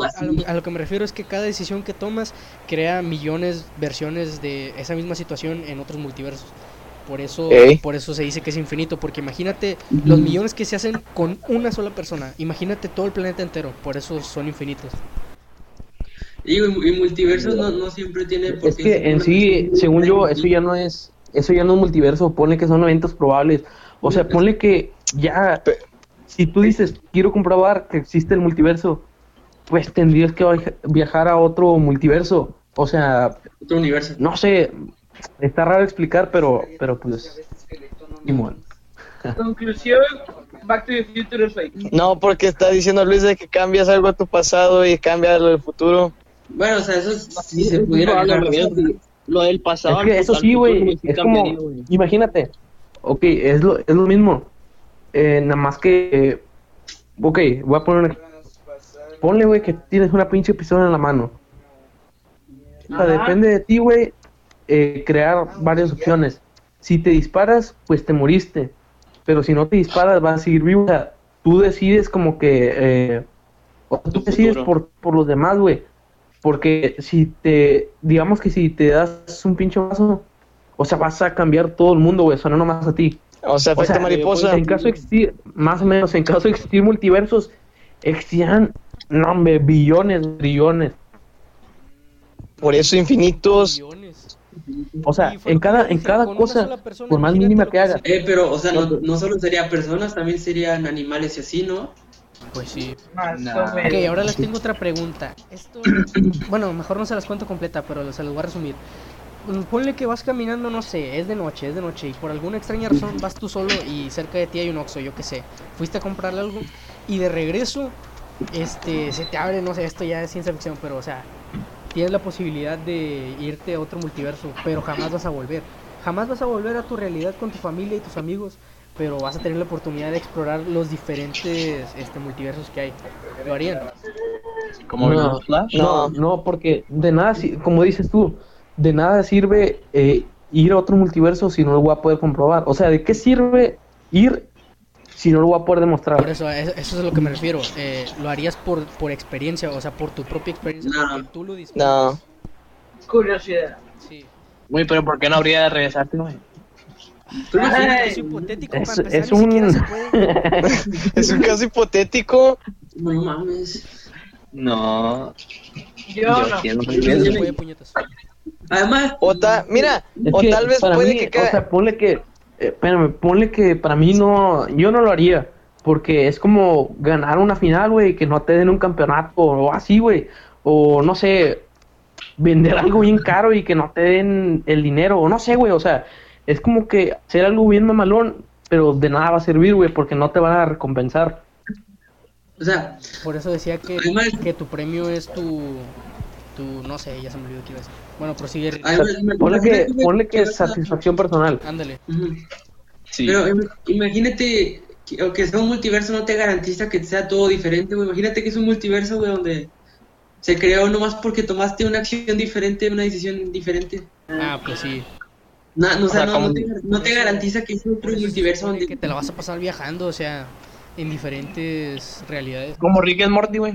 Speaker 4: así.
Speaker 6: A lo, a lo que me refiero es que cada decisión que tomas crea millones versiones de esa misma situación en otros multiversos. Por eso, por eso se dice que es infinito, porque imagínate los millones que se hacen con una sola persona. Imagínate todo el planeta entero, por eso son infinitos.
Speaker 3: Y, y multiversos no, no siempre tiene por
Speaker 5: Es
Speaker 3: qué
Speaker 5: que en sí, según yo, eso ya no es, eso ya no es multiverso, ponle que son eventos probables. O sea, ponle que ya, si tú dices, quiero comprobar que existe el multiverso, pues tendrías que viaj- viajar a otro multiverso. O sea,
Speaker 3: Otro universo.
Speaker 5: no sé, está raro explicar, pero, pero pues, Simón. [LAUGHS]
Speaker 7: Conclusión, Back to the Future es fake.
Speaker 4: No, porque está diciendo Luis de que cambias algo a tu pasado y cambias lo del futuro.
Speaker 3: Bueno, o sea, eso si se pudiera
Speaker 2: No,
Speaker 3: viajar.
Speaker 2: lo, del pasado.
Speaker 5: Es que eso sí, güey,
Speaker 2: sí
Speaker 5: es como, imagínate, ok, es lo, es lo mismo, eh, nada más que, eh, ok, voy a poner un ej- ponle, güey, que tienes una pinche pistola en la mano, o sea, depende de ti, güey, eh, crear varias opciones, si te disparas, pues te moriste, pero si no te disparas, vas a seguir vivo, o sea, tú decides como que, eh, o tú decides por, por los demás, güey, porque si te, digamos que si te das un pinche vaso, o sea, vas a cambiar todo el mundo, güey, o sea, no nomás a ti.
Speaker 4: O sea,
Speaker 5: O
Speaker 4: efecto
Speaker 5: sea,
Speaker 4: mariposa.
Speaker 5: En caso de existir, más o menos, en caso de existir multiversos, existirán, no, hombre, billones, trillones.
Speaker 4: Por eso infinitos.
Speaker 5: O sea, en cada, en cada cosa,
Speaker 6: persona,
Speaker 5: por más mínima que hagas,
Speaker 3: Eh, pero, o sea, no, no solo serían personas, también serían animales y así, ¿no?
Speaker 6: Pues sí.
Speaker 7: Más
Speaker 9: Nah.
Speaker 7: o menos.
Speaker 6: Ok, ahora les tengo otra pregunta. Esto, [COUGHS] bueno, mejor no se las cuento completa, pero se las voy a resumir. Mm, Ponle que vas caminando, no sé, es de noche, es de noche, y por alguna extraña razón vas tú solo y cerca de ti hay un Oxxo, yo qué sé. Fuiste a comprarle algo y de regreso, este, se te abre, no sé, esto ya es ciencia ficción, pero o sea, tienes la posibilidad de irte a otro multiverso, pero jamás vas a volver. Jamás vas a volver a tu realidad con tu familia y tus amigos, pero vas a tener la oportunidad de explorar los diferentes este, multiversos que hay. ¿Lo harían?
Speaker 2: Como
Speaker 5: no,
Speaker 2: los Flash.
Speaker 5: no, no, porque de nada, como dices tú, de nada sirve eh, ir a otro multiverso si no lo voy a poder comprobar. O sea, ¿de qué sirve ir si no lo voy a poder
Speaker 6: Por
Speaker 5: demostrar?
Speaker 6: eso, eso eso es a lo que me refiero. Eh, lo harías por, por experiencia, o sea, por tu propia experiencia,
Speaker 3: No.
Speaker 6: porque tú lo disfrutas.
Speaker 4: No.
Speaker 7: Curiosidad.
Speaker 6: Sí.
Speaker 2: Güey, pero ¿por qué no habría de regresarte, güey?
Speaker 6: Es
Speaker 3: sabes,
Speaker 6: hipotético,
Speaker 5: Es,
Speaker 6: para empezar,
Speaker 5: es
Speaker 6: ni siquiera
Speaker 5: un...
Speaker 6: se puede. [LAUGHS]
Speaker 4: Es un caso hipotético.
Speaker 3: no mames.
Speaker 2: No.
Speaker 7: Yo
Speaker 2: muy
Speaker 6: No puñetas.
Speaker 3: Además,
Speaker 4: O ta- mira, o
Speaker 5: que
Speaker 4: tal vez
Speaker 5: para
Speaker 4: puede
Speaker 5: mí,
Speaker 4: que ca-
Speaker 5: O sea, ponle que... eh, espérame, ponle que para mí no... Yo no lo haría. Porque es como ganar una final, güey, que no te den un campeonato o así, güey. O no sé, vender algo bien caro y que no te den el dinero. O no sé, güey. O sea, es como que hacer algo bien mamalón, pero de nada va a servir, güey, porque no te van a recompensar.
Speaker 3: o sea,
Speaker 6: Por eso decía que,
Speaker 3: Además-
Speaker 6: que tu premio es tu, tu. No sé, ya se me olvidó qué iba a decir. Bueno, prosigue.
Speaker 3: Además,
Speaker 5: Ponle que,
Speaker 3: güey,
Speaker 5: ponle que es satisfacción personal.
Speaker 6: Ándale.
Speaker 2: Sí.
Speaker 3: Pero im- imagínate que, o que sea un multiverso no te garantiza que sea todo diferente, güey. Imagínate que es un multiverso, güey, donde se creó nomás porque tomaste una acción diferente, una decisión diferente.
Speaker 6: Ah, pues sí.
Speaker 3: Na- no, o sea,
Speaker 2: sea,
Speaker 3: no,
Speaker 2: como-
Speaker 3: no te, no te garantiza que es otro multiverso donde...
Speaker 6: que te la vas a pasar viajando, o sea, en diferentes realidades.
Speaker 2: Como Rick and Morty, güey.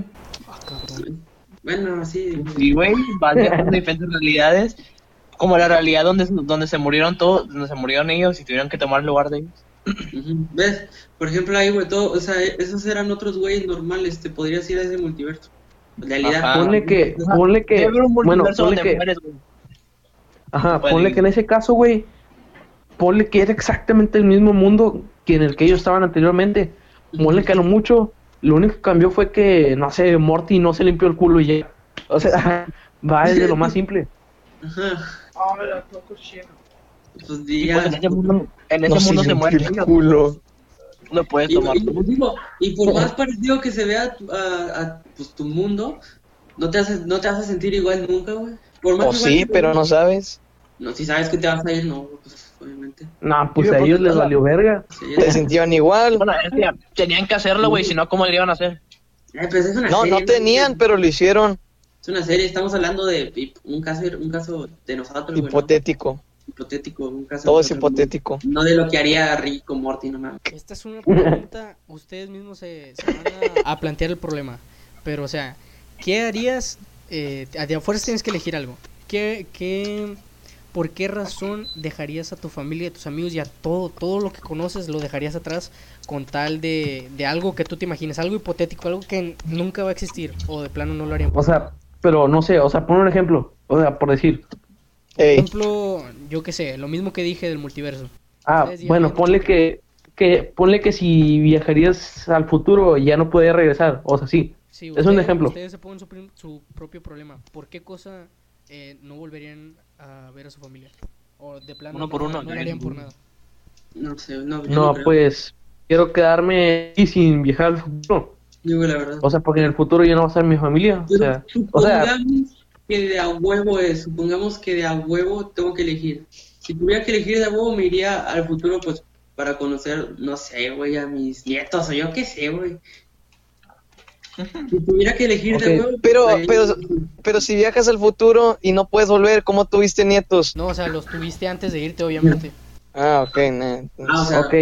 Speaker 6: Ah, cabrón.
Speaker 3: Bueno, sí.
Speaker 2: Sí, güey. Vas viajando a diferentes realidades. Como la realidad donde, donde se murieron todos, donde se murieron ellos y tuvieron que tomar el lugar de ellos.
Speaker 3: ¿Ves? Por ejemplo, ahí, güey, todo, o sea, esos eran otros güeyes normales, te podrías ir a ese multiverso. En realidad.
Speaker 2: Ajá.
Speaker 5: Ponle que, ponle que, bueno, ponle que,
Speaker 2: mueres.
Speaker 5: Ajá, ponle
Speaker 2: ir.
Speaker 5: que en ese caso, güey, ponle que era exactamente el mismo mundo que en el que ellos estaban anteriormente. Ponle que a lo mucho, lo único que cambió fue que, no sé, Morty no se limpió el culo y ya. O sea, va desde lo más simple.
Speaker 3: Ajá.
Speaker 7: Ah.
Speaker 3: Pues
Speaker 2: pues en ese mundo, en ese
Speaker 4: No se
Speaker 2: mundo se muere.
Speaker 4: el culo.
Speaker 2: Lo puedes
Speaker 3: Y,
Speaker 2: tomar.
Speaker 3: y- y digo, y por más parecido que se vea tu- a, a, pues, tu mundo, no te hace, no te hace sentir igual nunca, güey. Por más
Speaker 4: O
Speaker 3: igual
Speaker 4: sí,
Speaker 3: que-
Speaker 4: pero no sabes.
Speaker 3: No, si sabes que te vas a ir, no, pues obviamente.
Speaker 5: No, pues
Speaker 2: Sí,
Speaker 5: a ellos les
Speaker 2: la-
Speaker 5: valió verga.
Speaker 3: Sí,
Speaker 4: Te
Speaker 3: ya.
Speaker 4: sentían igual.
Speaker 2: Bueno, es tenían que hacerlo, güey, si no, ¿cómo le iban a hacer?
Speaker 3: Eh, pues es una
Speaker 4: No,
Speaker 3: serie,
Speaker 4: no tenían, pero lo hicieron.
Speaker 3: Es una serie, estamos hablando de un caso, un caso de nosotros.
Speaker 4: Hipotético.
Speaker 3: Hipotético, un caso.
Speaker 4: Todo es hipotético.
Speaker 3: No de lo que haría Rico Morty, no mames.
Speaker 6: Esta es una pregunta, ustedes mismos se, se van a, a plantear el problema. Pero, o sea, ¿qué harías? Eh, a fuerza tienes que elegir algo. ¿Qué, qué, ¿Por qué razón dejarías a tu familia, a tus amigos y a todo, todo lo que conoces lo dejarías atrás con tal de, de algo que tú te imagines, algo hipotético, algo que nunca va a existir o de plano no lo harían?
Speaker 5: O sea, pero no sé, o sea, pon un ejemplo. O sea, por decir,
Speaker 6: Por
Speaker 4: Ey,
Speaker 6: ejemplo, yo qué sé, lo mismo que dije del multiverso.
Speaker 5: ah, bueno, ponle que, que, ponle que si viajarías al futuro ya no podías regresar. O sea, sí.
Speaker 6: Sí,
Speaker 5: Es un
Speaker 6: ustedes-
Speaker 5: ejemplo.
Speaker 6: Ustedes se ponen su, su propio problema. ¿Por qué cosa eh, no volverían a ver a su familia? O de plano
Speaker 2: Uno por
Speaker 6: no,
Speaker 2: uno,
Speaker 6: no
Speaker 2: ¿no?
Speaker 6: lo harían por nada.
Speaker 3: No sé, no, yo
Speaker 5: No,
Speaker 3: creo.
Speaker 5: pues quiero quedarme aquí sin viajar al futuro.
Speaker 3: Digo la verdad.
Speaker 5: O sea, porque en el futuro ya no va a estar mi familia. O sea, o sea,
Speaker 3: supongamos que de a huevo es, supongamos que de a huevo tengo que elegir. Si tuviera que elegir de a huevo, me iría al futuro, pues, para conocer, no sé, güey, a mis nietos, o yo qué sé, güey. Si tuviera que elegir
Speaker 5: Ok,
Speaker 3: de huevo...
Speaker 4: pero,
Speaker 3: pues,
Speaker 4: pero, pero si viajas al futuro y no puedes volver, ¿cómo tuviste nietos?
Speaker 6: No, o sea, los tuviste antes de irte, obviamente.
Speaker 4: Ah, ok, nah,
Speaker 3: Ah, o sea,
Speaker 5: ok.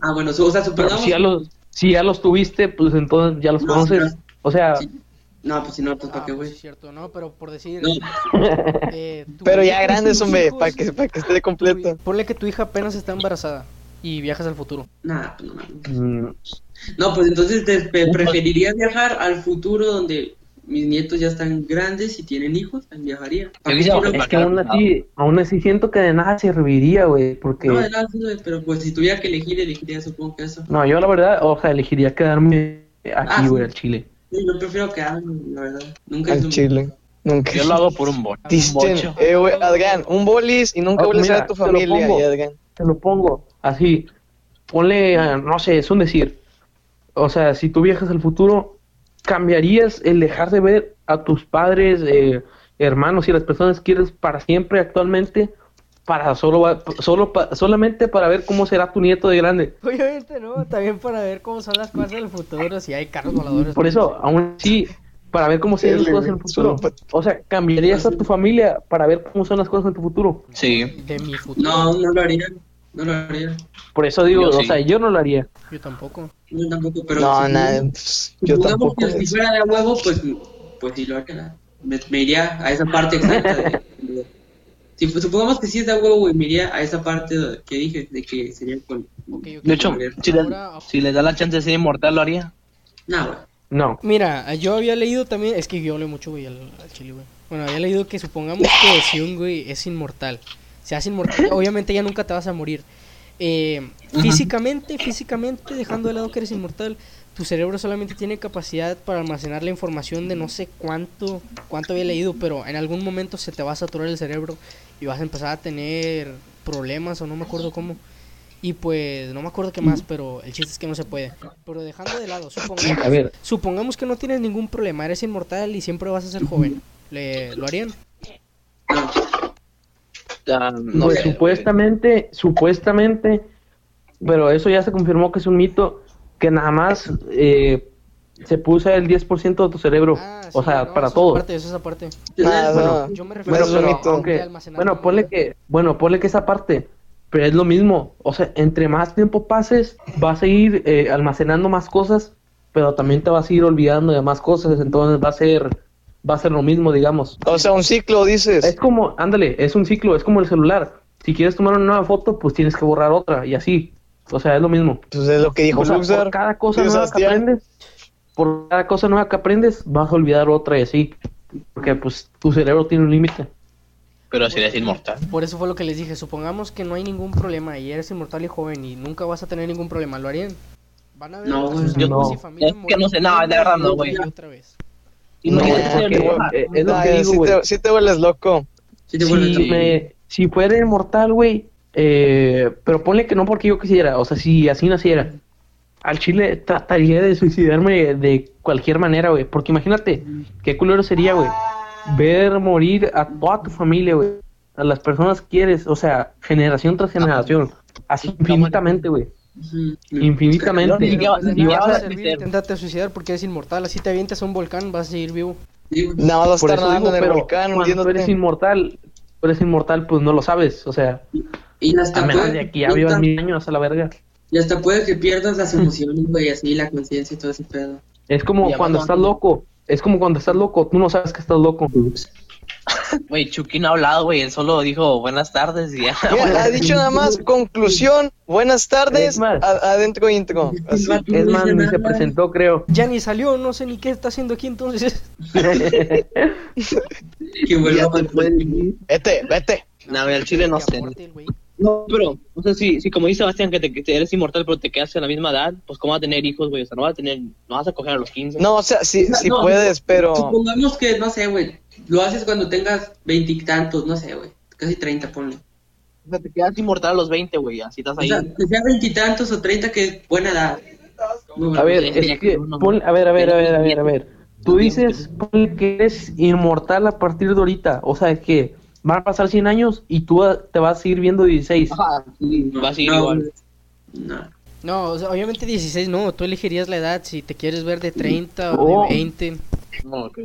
Speaker 3: ah, bueno, o sea, supongamos...
Speaker 5: si ya los, si ya los tuviste, pues entonces ya los
Speaker 3: No,
Speaker 5: conoces. O sea,
Speaker 3: sí. No, pues si no, pues
Speaker 6: Ah,
Speaker 3: para qué,
Speaker 6: pues
Speaker 3: güey.
Speaker 6: sí es cierto, no, pero por decir...
Speaker 3: No,
Speaker 6: eh, [LAUGHS]
Speaker 4: Pero ya grandes, hombre, para que, para que esté
Speaker 6: tu-
Speaker 4: completo.
Speaker 6: Ponle que tu hija apenas está embarazada y viajas al futuro.
Speaker 3: nada, pues no mames.
Speaker 5: mm,
Speaker 3: No, pues entonces te, pe- preferiría viajar al futuro donde mis nietos ya están grandes y tienen hijos, pues viajaría.
Speaker 5: Es que aún así, aún así siento que de nada serviría, güey, porque
Speaker 3: No, de nada, pero pues si tuviera que elegir, elegiría supongo que eso.
Speaker 5: no, yo la verdad, o sea, elegiría quedarme
Speaker 3: Ah,
Speaker 5: aquí,
Speaker 3: sí.
Speaker 5: güey, al Chile.
Speaker 3: Sí, yo prefiero quedarme, la verdad. Nunca
Speaker 4: Al Chile. Nunca.
Speaker 2: Yo lo hago por un
Speaker 4: Disten, eh, güey, Adrián, un bolis y nunca
Speaker 5: Oh,
Speaker 4: vuelves a ver tu
Speaker 5: te lo
Speaker 4: familia,
Speaker 5: pongo.
Speaker 4: y Adrián.
Speaker 5: Te lo pongo así. Ponle, no sé, es un decir. O sea, si tú viajas al futuro, ¿cambiarías el dejar de ver a tus padres, eh, hermanos y las personas que quieres para siempre actualmente para solo, va- solo pa- solamente para ver cómo será tu nieto de grande.
Speaker 6: Obviamente no, también para ver cómo son las cosas del futuro, si hay carros voladores.
Speaker 5: Por eso, aún así, para ver cómo serán las cosas en el futuro. O sea, cambiarías a tu familia para ver cómo son las cosas en tu futuro.
Speaker 4: Sí.
Speaker 6: De mi futuro.
Speaker 3: No, no lo haría. No lo haría.
Speaker 5: Por eso digo,
Speaker 4: Yo
Speaker 5: o
Speaker 4: sí.
Speaker 5: sea, yo no lo haría.
Speaker 6: Yo tampoco.
Speaker 3: Yo tampoco, pero.
Speaker 4: No,
Speaker 3: si-
Speaker 4: nada, pues, yo
Speaker 3: supongamos
Speaker 4: tampoco.
Speaker 3: que si fuera de huevo, pues, pues sí lo haría. Me, me iría a esa parte exacta de. de- si pues, supongamos que sí es de huevo, güey, me iría a esa parte de- que dije, de que sería con.
Speaker 6: Ok, ok.
Speaker 2: De hecho, si le,
Speaker 6: Ahora-
Speaker 2: si le da la chance de ser inmortal, lo haría.
Speaker 3: Nah, güey.
Speaker 5: No.
Speaker 6: Mira, yo había leído también, es que yo leo mucho, güey, al, al chile, güey. Bueno, había leído que supongamos que si un güey es inmortal, se hace inmortal, [COUGHS] obviamente ya nunca te vas a morir. Eh, Físicamente, físicamente, dejando de lado que eres inmortal, tu cerebro solamente tiene capacidad para almacenar la información de no sé cuánto, cuánto había leído, pero en algún momento se te va a saturar el cerebro y vas a empezar a tener problemas o no me acuerdo cómo. Y pues, no me acuerdo qué más, pero el chiste es que no se puede. Pero dejando de lado, supongamos,
Speaker 5: A ver,
Speaker 6: supongamos que no tienes ningún problema, eres inmortal y siempre vas a ser joven. ¿Le, ¿Lo harían?
Speaker 2: No
Speaker 5: pues
Speaker 2: sé, güey.
Speaker 5: supuestamente, supuestamente, pero eso ya se confirmó que es un mito, que nada más eh, se puso el 10% de tu cerebro,
Speaker 6: Ah,
Speaker 5: o
Speaker 6: sí,
Speaker 5: sea,
Speaker 6: no,
Speaker 5: para
Speaker 6: eso es
Speaker 5: todo.
Speaker 6: aparte, eso es aparte.
Speaker 4: Nada,
Speaker 6: Yo me
Speaker 4: Bueno,
Speaker 6: refiero
Speaker 4: pero-
Speaker 6: a
Speaker 5: aunque-
Speaker 6: de almacenar
Speaker 5: bueno, ponle que, bueno, ponle que esa parte, pero es lo mismo, o sea, entre más tiempo pases, vas a ir eh, almacenando más cosas, pero también te vas a ir olvidando de más cosas, entonces va a ser, va a ser lo mismo, digamos.
Speaker 4: O sea, un ciclo, dices.
Speaker 5: Es como, ándale, es un ciclo, es como el celular. Si quieres tomar una nueva foto, pues tienes que borrar otra y así. O sea, es lo mismo.
Speaker 4: Pues es lo que dijo
Speaker 5: O sea,
Speaker 4: Luxar.
Speaker 5: por cada cosa nueva que aprendes, por cada cosa nueva que aprendes, vas a olvidar otra y así. Porque pues tu cerebro tiene un límite.
Speaker 2: Pero si eres inmortal.
Speaker 6: Por eso fue lo que les dije. Supongamos que no hay ningún problema y eres inmortal y joven y nunca vas a tener ningún problema. ¿Lo harían? Van a ver
Speaker 3: No,
Speaker 6: a sus
Speaker 3: yo-
Speaker 6: amigos y
Speaker 5: no.
Speaker 6: familia
Speaker 2: Es que no sé, no, de verdad no, güey.
Speaker 6: otra vez.
Speaker 5: No,
Speaker 2: inmortal.
Speaker 5: eh, es lo
Speaker 4: Ay,
Speaker 5: que digo,
Speaker 4: sí,
Speaker 5: güey.
Speaker 4: te, sí te vuelves loco.
Speaker 3: Sí te vuelves
Speaker 5: Si, me- si fuera inmortal, güey, eh, pero ponle que no porque yo quisiera, o sea, si así naciera, al chile trataría de suicidarme de cualquier manera, güey, porque imagínate, qué culero sería, güey, ver morir a toda tu familia, güey, a las personas que quieres, o sea, generación tras generación, así infinitamente, güey. Infinitamente.
Speaker 6: Nada
Speaker 2: vas
Speaker 6: va
Speaker 2: a
Speaker 6: a servir
Speaker 2: crecer.
Speaker 6: intentarte suicidar porque eres inmortal. Así te avientas a un volcán, vas a seguir vivo.
Speaker 4: Nada más vas a
Speaker 5: Por
Speaker 4: estar
Speaker 5: eso
Speaker 4: nadando
Speaker 5: digo,
Speaker 4: en el
Speaker 5: pero
Speaker 4: volcán,
Speaker 5: cuando tú eres inmortal, eres inmortal, pues no lo sabes, o sea,
Speaker 3: Y hasta
Speaker 5: a menos de que ya vivas mil años a la verga.
Speaker 3: y hasta puede que pierdas las emociones, güey, así la conciencia y todo ese pedo.
Speaker 5: Es como
Speaker 2: Y
Speaker 5: cuando estás loco. Es como cuando estás loco, tú no sabes que estás loco.
Speaker 2: Güey, Chucky no ha hablado, güey. Él solo dijo buenas tardes y ya.
Speaker 4: Ha dicho nada más, conclusión, buenas tardes,
Speaker 5: más.
Speaker 4: adentro intro. Así.
Speaker 5: Es más, ni se presentó, creo.
Speaker 6: Ya ni salió, no sé ni qué está haciendo aquí entonces. [LAUGHS]
Speaker 3: Que vuelva.
Speaker 4: Vete, vete.
Speaker 2: No, al chile no sé. No, pero, o sea, si, si como dice Sebastián que, te, que te eres inmortal pero te quedas en la misma edad, pues ¿cómo vas a tener hijos, güey? O sea, no vas a tener, no vas a coger a los 15.
Speaker 4: No, o sea, sí, sí
Speaker 3: No,
Speaker 4: puedes, pero...
Speaker 3: Supongamos que, no sé, güey, lo haces cuando tengas veintitantos, no sé, güey, casi treinta, ponle.
Speaker 2: O sea, te quedas inmortal a los 20, güey, así estás
Speaker 3: O
Speaker 2: ahí.
Speaker 3: sea, que sea veintitantos o treinta, que es buena edad.
Speaker 5: A ver, es que, pon- a ver, a ver, a ver, a ver, a ver. Tú dices ponle que eres inmortal a partir de ahorita. O sea, que van a pasar 100 años y tú te vas a seguir viendo 16.
Speaker 2: Ajá, sí,
Speaker 3: No,
Speaker 2: va a seguir
Speaker 3: no,
Speaker 2: igual.
Speaker 3: No.
Speaker 6: No, o sea, obviamente 16 no, tú elegirías la edad si te quieres ver de 30 o
Speaker 5: Oh.
Speaker 6: de 20.
Speaker 2: No, ok.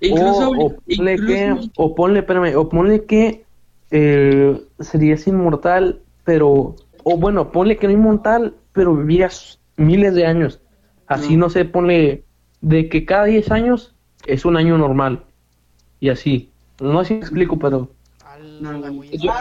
Speaker 3: Incluso,
Speaker 5: o, o ponle
Speaker 3: incluso-
Speaker 5: que, o ponle, espérame, o ponle que eh, serías inmortal, pero, o bueno, ponle que no inmortal, pero vivirías miles de años. Así,
Speaker 3: No.
Speaker 5: no sé, ponle de que cada 10 años es un año normal. Y así. No sé si me explico, pero...
Speaker 2: Yo-.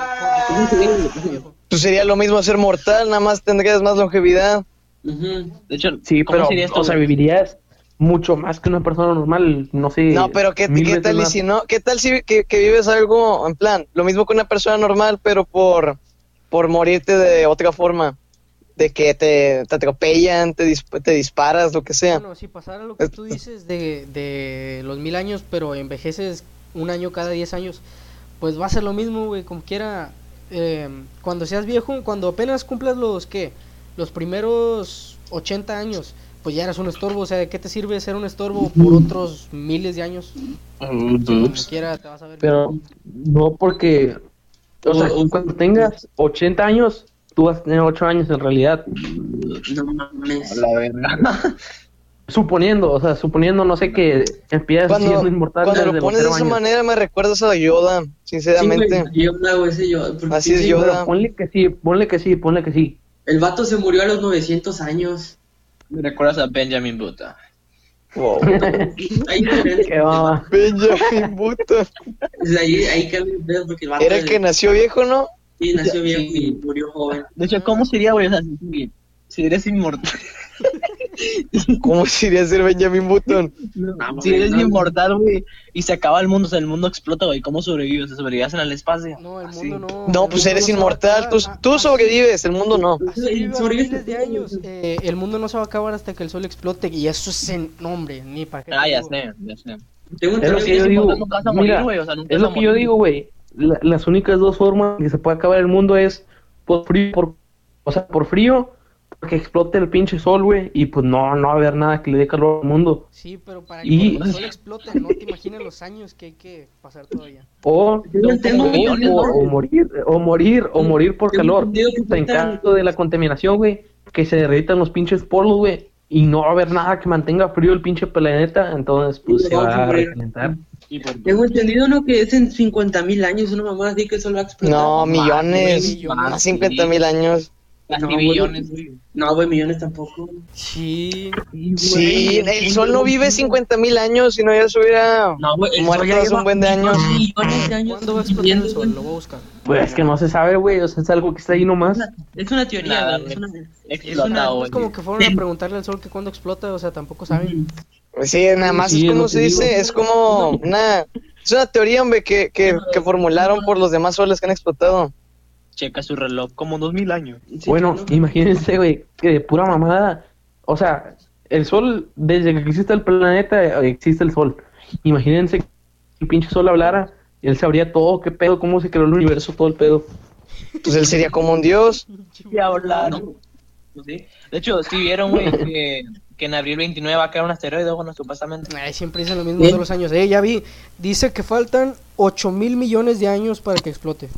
Speaker 4: Pues sería lo mismo ser mortal, nada más tendrías más longevidad.
Speaker 2: De hecho,
Speaker 5: Sí,
Speaker 2: ¿cómo
Speaker 5: pero,
Speaker 2: sería esto,
Speaker 5: o sea, vivirías mucho más que una persona normal, no sé.
Speaker 4: No, pero ¿qué, qué tal y
Speaker 5: más.
Speaker 4: si no? ¿Qué tal si que, que vives algo en plan, lo mismo que una persona normal, pero por, por morirte de otra forma? De que te, te atropellan, te, dis- te disparas, lo que sea.
Speaker 6: Bueno, si pasara lo que tú dices de, de los mil años, pero envejeces un año cada 10 años, pues va a ser lo mismo, güey, como quiera. eh, cuando seas viejo, cuando apenas cumplas los, ¿qué? Los primeros 80 años, pues ya eres un estorbo. O sea, ¿de qué te sirve ser un estorbo por otros miles de años? Quiera te vas a ver.
Speaker 5: Pero no porque, O sea, cuando tengas 80 años, tú vas a tener 8 años en realidad.
Speaker 3: No mames.
Speaker 2: La verga. [LAUGHS]
Speaker 5: Suponiendo, o sea, suponiendo, no sé, que empiezas
Speaker 4: Cuando,
Speaker 5: siendo inmortal
Speaker 4: cuando
Speaker 5: desde
Speaker 4: lo
Speaker 5: los
Speaker 4: pones de esa
Speaker 5: años.
Speaker 4: manera me recuerdas a Yoda, sinceramente.
Speaker 3: Sí, Yoda, güey, ese Yoda,
Speaker 4: Así es, Yoda.
Speaker 5: Pero ponle que sí, ponle que sí, ponle que sí.
Speaker 3: El vato se murió a los 900 años.
Speaker 2: Me recuerdas a Benjamin Button.
Speaker 4: Wow. [LAUGHS]
Speaker 3: Ahí.
Speaker 5: Que va.
Speaker 4: Benjamin Button.
Speaker 3: Ahí, ahí porque
Speaker 4: Era el que nació viejo, ¿no?
Speaker 3: sí, nació viejo
Speaker 2: Sí.
Speaker 3: y murió joven.
Speaker 2: De hecho, ¿cómo sería, güey? O sea, si, si eres inmortal. [LAUGHS]
Speaker 4: ¿Cómo sería ser Benjamin Button?
Speaker 3: Ah,
Speaker 2: Si eres
Speaker 3: no,
Speaker 2: inmortal, güey, y se acaba el mundo, o sea, el mundo explota, güey, ¿cómo sobrevives? ¿O sea, ¿Sobrevives en el espacio?
Speaker 6: No, el
Speaker 2: Así.
Speaker 6: mundo no.
Speaker 4: No, pues eres
Speaker 6: a
Speaker 4: inmortal. Tú,
Speaker 6: acabar.
Speaker 4: tú
Speaker 6: Ah,
Speaker 4: sobrevives, el mundo no.
Speaker 3: Sobrevives
Speaker 6: miles de años. Eh, el mundo no se va a acabar hasta que el sol explote. Y eso es en nombre, ni para qué.
Speaker 2: Ah, ya sé, ya sé.
Speaker 3: Tengo
Speaker 5: Es lo que yo digo.
Speaker 2: a morir, o sea,
Speaker 5: es lo
Speaker 2: a
Speaker 5: que yo digo, güey. La- las únicas dos formas en que se puede acabar el mundo es por frío, por, o sea, por frío, porque explote el pinche sol, güey, y pues no, no va a haber nada que le dé calor al mundo.
Speaker 6: Sí, pero para que
Speaker 5: Y-
Speaker 6: el sol [LAUGHS] explote, no te imaginas los años que hay que pasar todavía.
Speaker 5: O,
Speaker 3: Yo tengo
Speaker 5: o-
Speaker 3: millones,
Speaker 5: o-
Speaker 3: ¿no?
Speaker 5: o morir, o morir, o morir por
Speaker 3: Tengo
Speaker 5: calor.
Speaker 3: que
Speaker 5: en caso de la contaminación, güey, que se derritan los pinches polos, güey, y no va a haber nada que mantenga frío el pinche planeta, entonces pues se va
Speaker 3: a
Speaker 5: recalentar.
Speaker 3: Tengo entendido, ¿no? Que es en 50 mil años una mamá así que el sol va a explotar.
Speaker 4: No, millones.
Speaker 6: millones.
Speaker 4: Más 50 mil años.
Speaker 2: Casi
Speaker 3: No, güey.
Speaker 2: billones, güey.
Speaker 3: No, güey, millones tampoco.
Speaker 6: Sí.
Speaker 4: Sí, el sol no vive 50 mil años, si no ya se hubiera
Speaker 3: No, güey,
Speaker 4: muerto hace un buen de años.
Speaker 3: millones de años
Speaker 6: ¿Cuándo va a explotar el sol?
Speaker 3: güey.
Speaker 6: Lo voy a buscar.
Speaker 5: Pues es que no se sabe, güey, o sea, es algo que está ahí nomás.
Speaker 3: Es una teoría,
Speaker 2: Nada,
Speaker 3: güey. Es una, es una-
Speaker 2: güey.
Speaker 6: Es como que fueron a preguntarle al sol que cuándo explota, o sea, tampoco saben.
Speaker 4: Sí, nada más
Speaker 5: Sí,
Speaker 4: es como se dice,
Speaker 5: digo.
Speaker 4: es como una... Es una teoría, hombre, que, que, que formularon por los demás soles que han explotado.
Speaker 2: Checa su reloj como dos mil años.
Speaker 3: Sí,
Speaker 5: Bueno,
Speaker 3: ¿no?
Speaker 5: imagínense, güey, que de pura mamada, o sea, el sol, desde que existe el planeta, eh, existe el sol. Imagínense que el pinche sol hablara, y él sabría todo, qué pedo, cómo se creó el universo, todo el pedo.
Speaker 4: Pues él sería como un dios.
Speaker 2: Sí, hablaron. Sí. De hecho, sí vieron, güey, que, que en abril 29 va a caer un asteroide, bueno, supuestamente.
Speaker 6: Ay, siempre dicen lo mismo todos los años. Eh, ya vi. Dice que faltan 8 mil millones de años para que explote.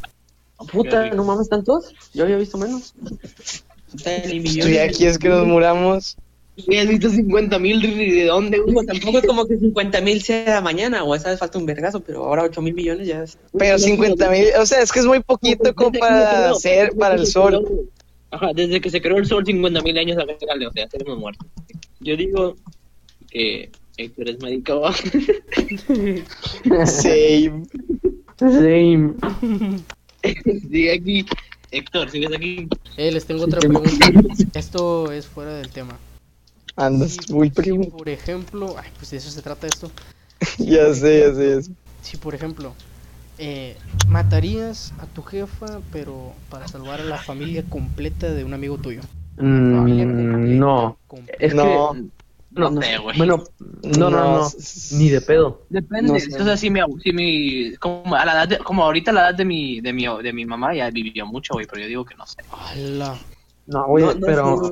Speaker 5: Puta, no mames tantos, yo había visto menos.
Speaker 3: Millones.
Speaker 4: ya quieres que nos muramos.
Speaker 9: has visto 50 mil de dónde, güey?
Speaker 3: Tampoco es como que 50 mil sea mañana, o esa vez falta un vergazo, pero ahora 8 mil millones ya es.
Speaker 4: Pero 50 mil, o sea, es que es muy poquito como para hacer para el sol.
Speaker 2: Ajá, desde que se creó el sol, 50 mil años acá, o sea, estaremos muertos. Yo digo que Héctor es médico.
Speaker 4: Sí. [LAUGHS]
Speaker 5: Same. [LAUGHS]
Speaker 2: Sigue aquí. Héctor, ¿sigues aquí?
Speaker 6: Eh, les tengo otra pregunta. Esto es fuera del tema.
Speaker 4: Andas
Speaker 6: Si-
Speaker 4: muy
Speaker 6: si,
Speaker 4: primo.
Speaker 6: por ejemplo, ay, pues de eso se trata esto. [LAUGHS]
Speaker 4: Ya sé, ya sé, ya sé.
Speaker 6: Si, por ejemplo, eh, matarías a tu jefa, pero para salvar a la familia completa de un amigo tuyo. Familia completa,
Speaker 5: Mm, no,
Speaker 6: completa.
Speaker 5: es
Speaker 4: No.
Speaker 5: que... No,
Speaker 2: No sé, güey.
Speaker 5: Bueno, no, no, no,
Speaker 4: No,
Speaker 5: ni de pedo.
Speaker 2: Depende.
Speaker 4: No sé.
Speaker 2: O sea, si mi, si mi como a la edad de- como ahorita a la edad de mi, de mi, de mi mamá ya vivió mucho, güey, pero yo digo que no sé.
Speaker 6: ¡Hala!
Speaker 5: No, güey,
Speaker 3: No, no,
Speaker 5: pero...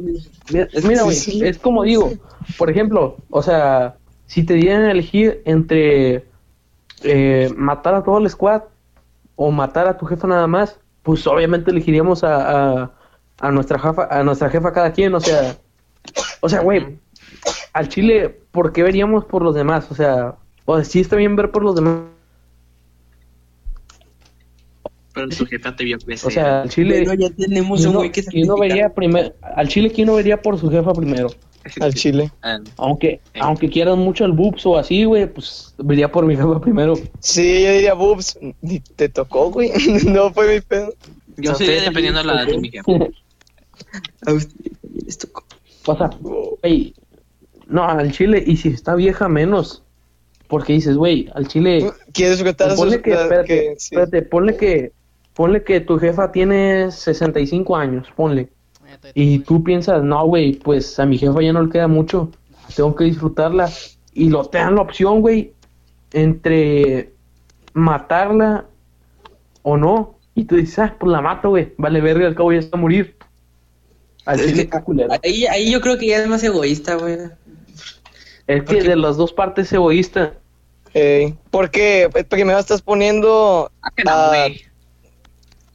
Speaker 5: Mira, mira, güey,
Speaker 4: Sí, sí.
Speaker 5: es como digo, por ejemplo, o sea, si te dieran a elegir entre eh, matar a todo el squad o matar a tu jefa nada más, pues obviamente elegiríamos a, a, a nuestra jefa, a nuestra jefa cada quien, o sea, o sea, güey, al chile, ¿por qué veríamos por los demás? O sea, o sea, sí está bien ver por los demás,
Speaker 2: Pero su jefa te vio crecer.
Speaker 5: o sea, al chile,
Speaker 3: Bueno, ya tenemos
Speaker 5: ¿quién
Speaker 3: un
Speaker 5: no,
Speaker 3: güey que
Speaker 5: quién no
Speaker 3: sacrifica.
Speaker 5: vería primero, al chile, ¿quién no vería por su jefa primero?
Speaker 4: Al chile.
Speaker 2: Ah,
Speaker 5: Aunque,
Speaker 2: Sí.
Speaker 5: aunque quieran mucho el boobs o así, güey, pues vería por mi jefa primero.
Speaker 4: Sí, yo diría, boobs, ni te tocó, güey. [LAUGHS] no fue mi pedo.
Speaker 2: Yo sería
Speaker 3: ustedes
Speaker 2: dependiendo de la edad de mi jefa. [LAUGHS]
Speaker 3: A usted les tocó.
Speaker 5: O sea, güey, no, al chile, y si está vieja, menos. Porque dices, güey, al chile,
Speaker 4: ¿Quieres contar
Speaker 5: ponle
Speaker 4: sus-
Speaker 5: que, espérate,
Speaker 4: que- sí.
Speaker 5: espérate, ponle que, ponle que tu jefa tiene 65 años, ponle.
Speaker 6: Eh,
Speaker 5: Y tú piensas, no, güey, pues a mi jefa ya no le queda mucho, tengo que disfrutarla. Y lo te dan la opción, güey, entre matarla o no. Y tú dices, ah, pues la mato, güey, vale verga, al cabo ya está a morir. Al
Speaker 3: Es
Speaker 5: chile.
Speaker 3: Ahí, ahí yo creo que ya es más egoísta, güey.
Speaker 5: Es que de las dos partes es egoísta.
Speaker 4: Eh, porque primero estás poniendo
Speaker 2: Ah, que no,
Speaker 4: a,
Speaker 2: güey.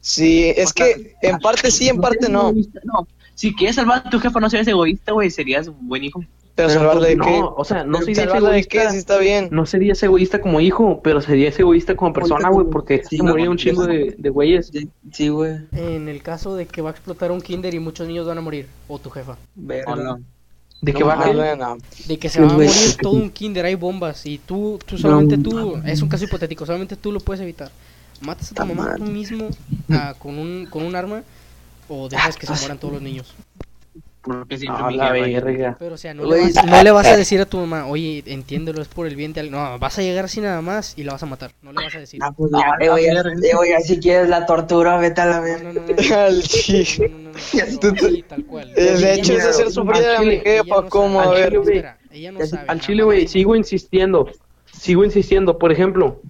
Speaker 4: Sí, es que en parte sí, en parte no.
Speaker 2: Egoísta, No, si quieres salvar a tu jefa, no seas egoísta, güey, serías buen hijo.
Speaker 4: Pero
Speaker 5: Pero,
Speaker 4: salvarla de
Speaker 5: no,
Speaker 4: qué.
Speaker 5: o sea, no serías
Speaker 4: ¿Salvarla de qué?
Speaker 5: egoísta.
Speaker 4: Sí está bien.
Speaker 5: No serías egoísta como hijo, pero serías egoísta como persona, güey, porque
Speaker 3: Sí,
Speaker 5: se
Speaker 3: no,
Speaker 5: moría un chingo de, de güeyes.
Speaker 3: Sí, güey.
Speaker 6: En el caso de que va a explotar un kinder y muchos niños van a morir, o tu jefa.
Speaker 3: Verga.
Speaker 5: De que
Speaker 4: No,
Speaker 5: va a
Speaker 4: no, no, no.
Speaker 6: De que se va a morir todo un kinder, hay bombas y tú, tú solamente tú, es un caso hipotético, solamente tú lo puedes evitar. Matas a tu mamá tú mismo ah, con, un, con un arma o dejas que se mueran todos los niños.
Speaker 2: Porque siempre
Speaker 5: No,
Speaker 2: mi
Speaker 5: la verga.
Speaker 6: Pero o sea, no le, vas, no le vas a decir a tu mamá, oye, entiéndelo, es por el bien de alguien. No, vas a llegar así nada más y la vas a matar. No le vas a decir.
Speaker 3: Ah, pues ya, eh, güey, eh, güey, si quieres la tortura, vete a la
Speaker 6: No,
Speaker 3: verga.
Speaker 6: no, no, no, no, no, no, no, no, tal cual.
Speaker 4: Eh, De hecho,
Speaker 6: no
Speaker 4: es hacer sufrir a mi jefa,
Speaker 6: no
Speaker 4: ¿cómo? A
Speaker 6: sabe,
Speaker 4: ver.
Speaker 6: No.
Speaker 5: Al chile, güey,
Speaker 6: a-
Speaker 5: sigo insistiendo. Sigo insistiendo. Por ejemplo,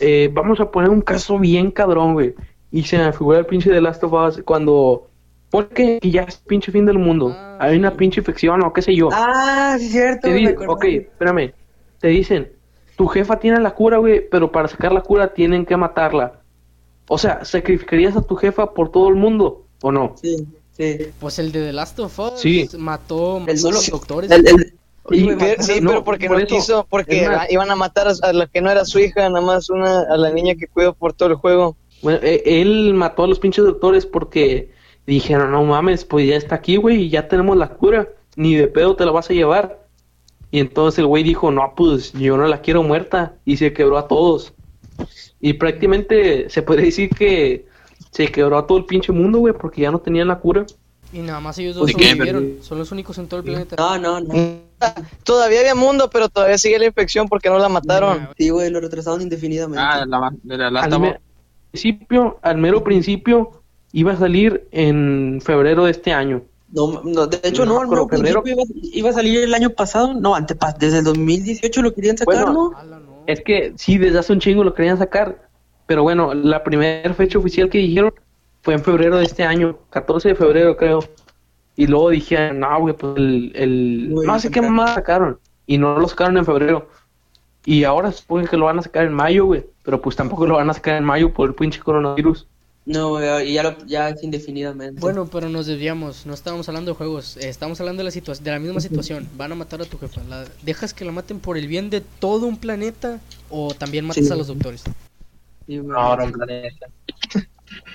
Speaker 5: eh, vamos a poner un caso bien cabrón, güey. Y se me figura el pinche de Last of Us cuando... Porque ya es pinche fin del mundo.
Speaker 6: Ah,
Speaker 5: Hay una pinche infección o qué sé yo.
Speaker 3: Ah, sí, cierto.
Speaker 5: Te
Speaker 3: me
Speaker 5: dicen,
Speaker 3: acuerdo.
Speaker 5: ok, espérame. Te dicen, tu jefa tiene la cura, güey, pero para sacar la cura tienen que matarla. O sea, ¿sacrificarías a tu jefa por todo el mundo o no?
Speaker 3: Sí, sí.
Speaker 6: Pues el de The Last of Us
Speaker 5: Sí.
Speaker 6: mató, mató
Speaker 3: El
Speaker 6: a los doctores.
Speaker 3: El, el,
Speaker 5: Y-
Speaker 3: Oye,
Speaker 4: Pero- sí,
Speaker 5: no,
Speaker 4: pero porque
Speaker 5: por
Speaker 4: no
Speaker 5: eso,
Speaker 4: quiso, porque iban a matar a, a la que no era su hija, nada más una, a la niña que cuidó por todo el juego.
Speaker 5: Bueno, eh, él mató a los pinches doctores porque dijeron, no mames, pues ya está aquí, güey, y ya tenemos la cura, ni de pedo te la vas a llevar. Y entonces el güey dijo, no, pues yo no la quiero muerta, y se quebró a todos. Y prácticamente se puede decir que se quebró a todo el pinche mundo, güey, porque ya no tenían la cura.
Speaker 6: Y nada más ellos dos sobrevivieron. Son los únicos en todo el planeta.
Speaker 3: no, no, no.
Speaker 4: Todavía había mundo, pero todavía sigue la infección porque no la mataron.
Speaker 3: Sí, güey, lo retrasaron indefinidamente.
Speaker 2: Ah, la,
Speaker 5: Al, me- principio, al mero principio, iba a salir en febrero de este año.
Speaker 3: No, no, de hecho, no,
Speaker 5: No,
Speaker 3: mero
Speaker 5: febrero-
Speaker 3: iba, iba a salir el año pasado. No, antepas, desde el 2018 lo querían sacar,
Speaker 5: Bueno,
Speaker 3: ¿no?
Speaker 6: No.
Speaker 5: Es que sí, desde hace un chingo lo querían sacar. Pero bueno, la primera fecha oficial que dijeron fue en febrero de este año, 14 de febrero creo. Y luego dijeron, no, güey, pues el... el... No sé qué más sacaron. Y no lo sacaron en febrero. Y ahora se supone que lo van a sacar en mayo, güey. Pero pues tampoco lo van a sacar en mayo por el pinche coronavirus.
Speaker 3: No, ya, lo, ya es indefinidamente.
Speaker 6: Bueno, pero nos desviamos. No estábamos hablando de juegos. eh, Estamos hablando de la, situa- de la misma situación. Van a matar a tu jefa. La- ¿Dejas que la maten por el bien de todo un planeta? ¿O también matas
Speaker 3: Sí.
Speaker 6: a los doctores?
Speaker 3: Sí.
Speaker 2: No, no, planeta.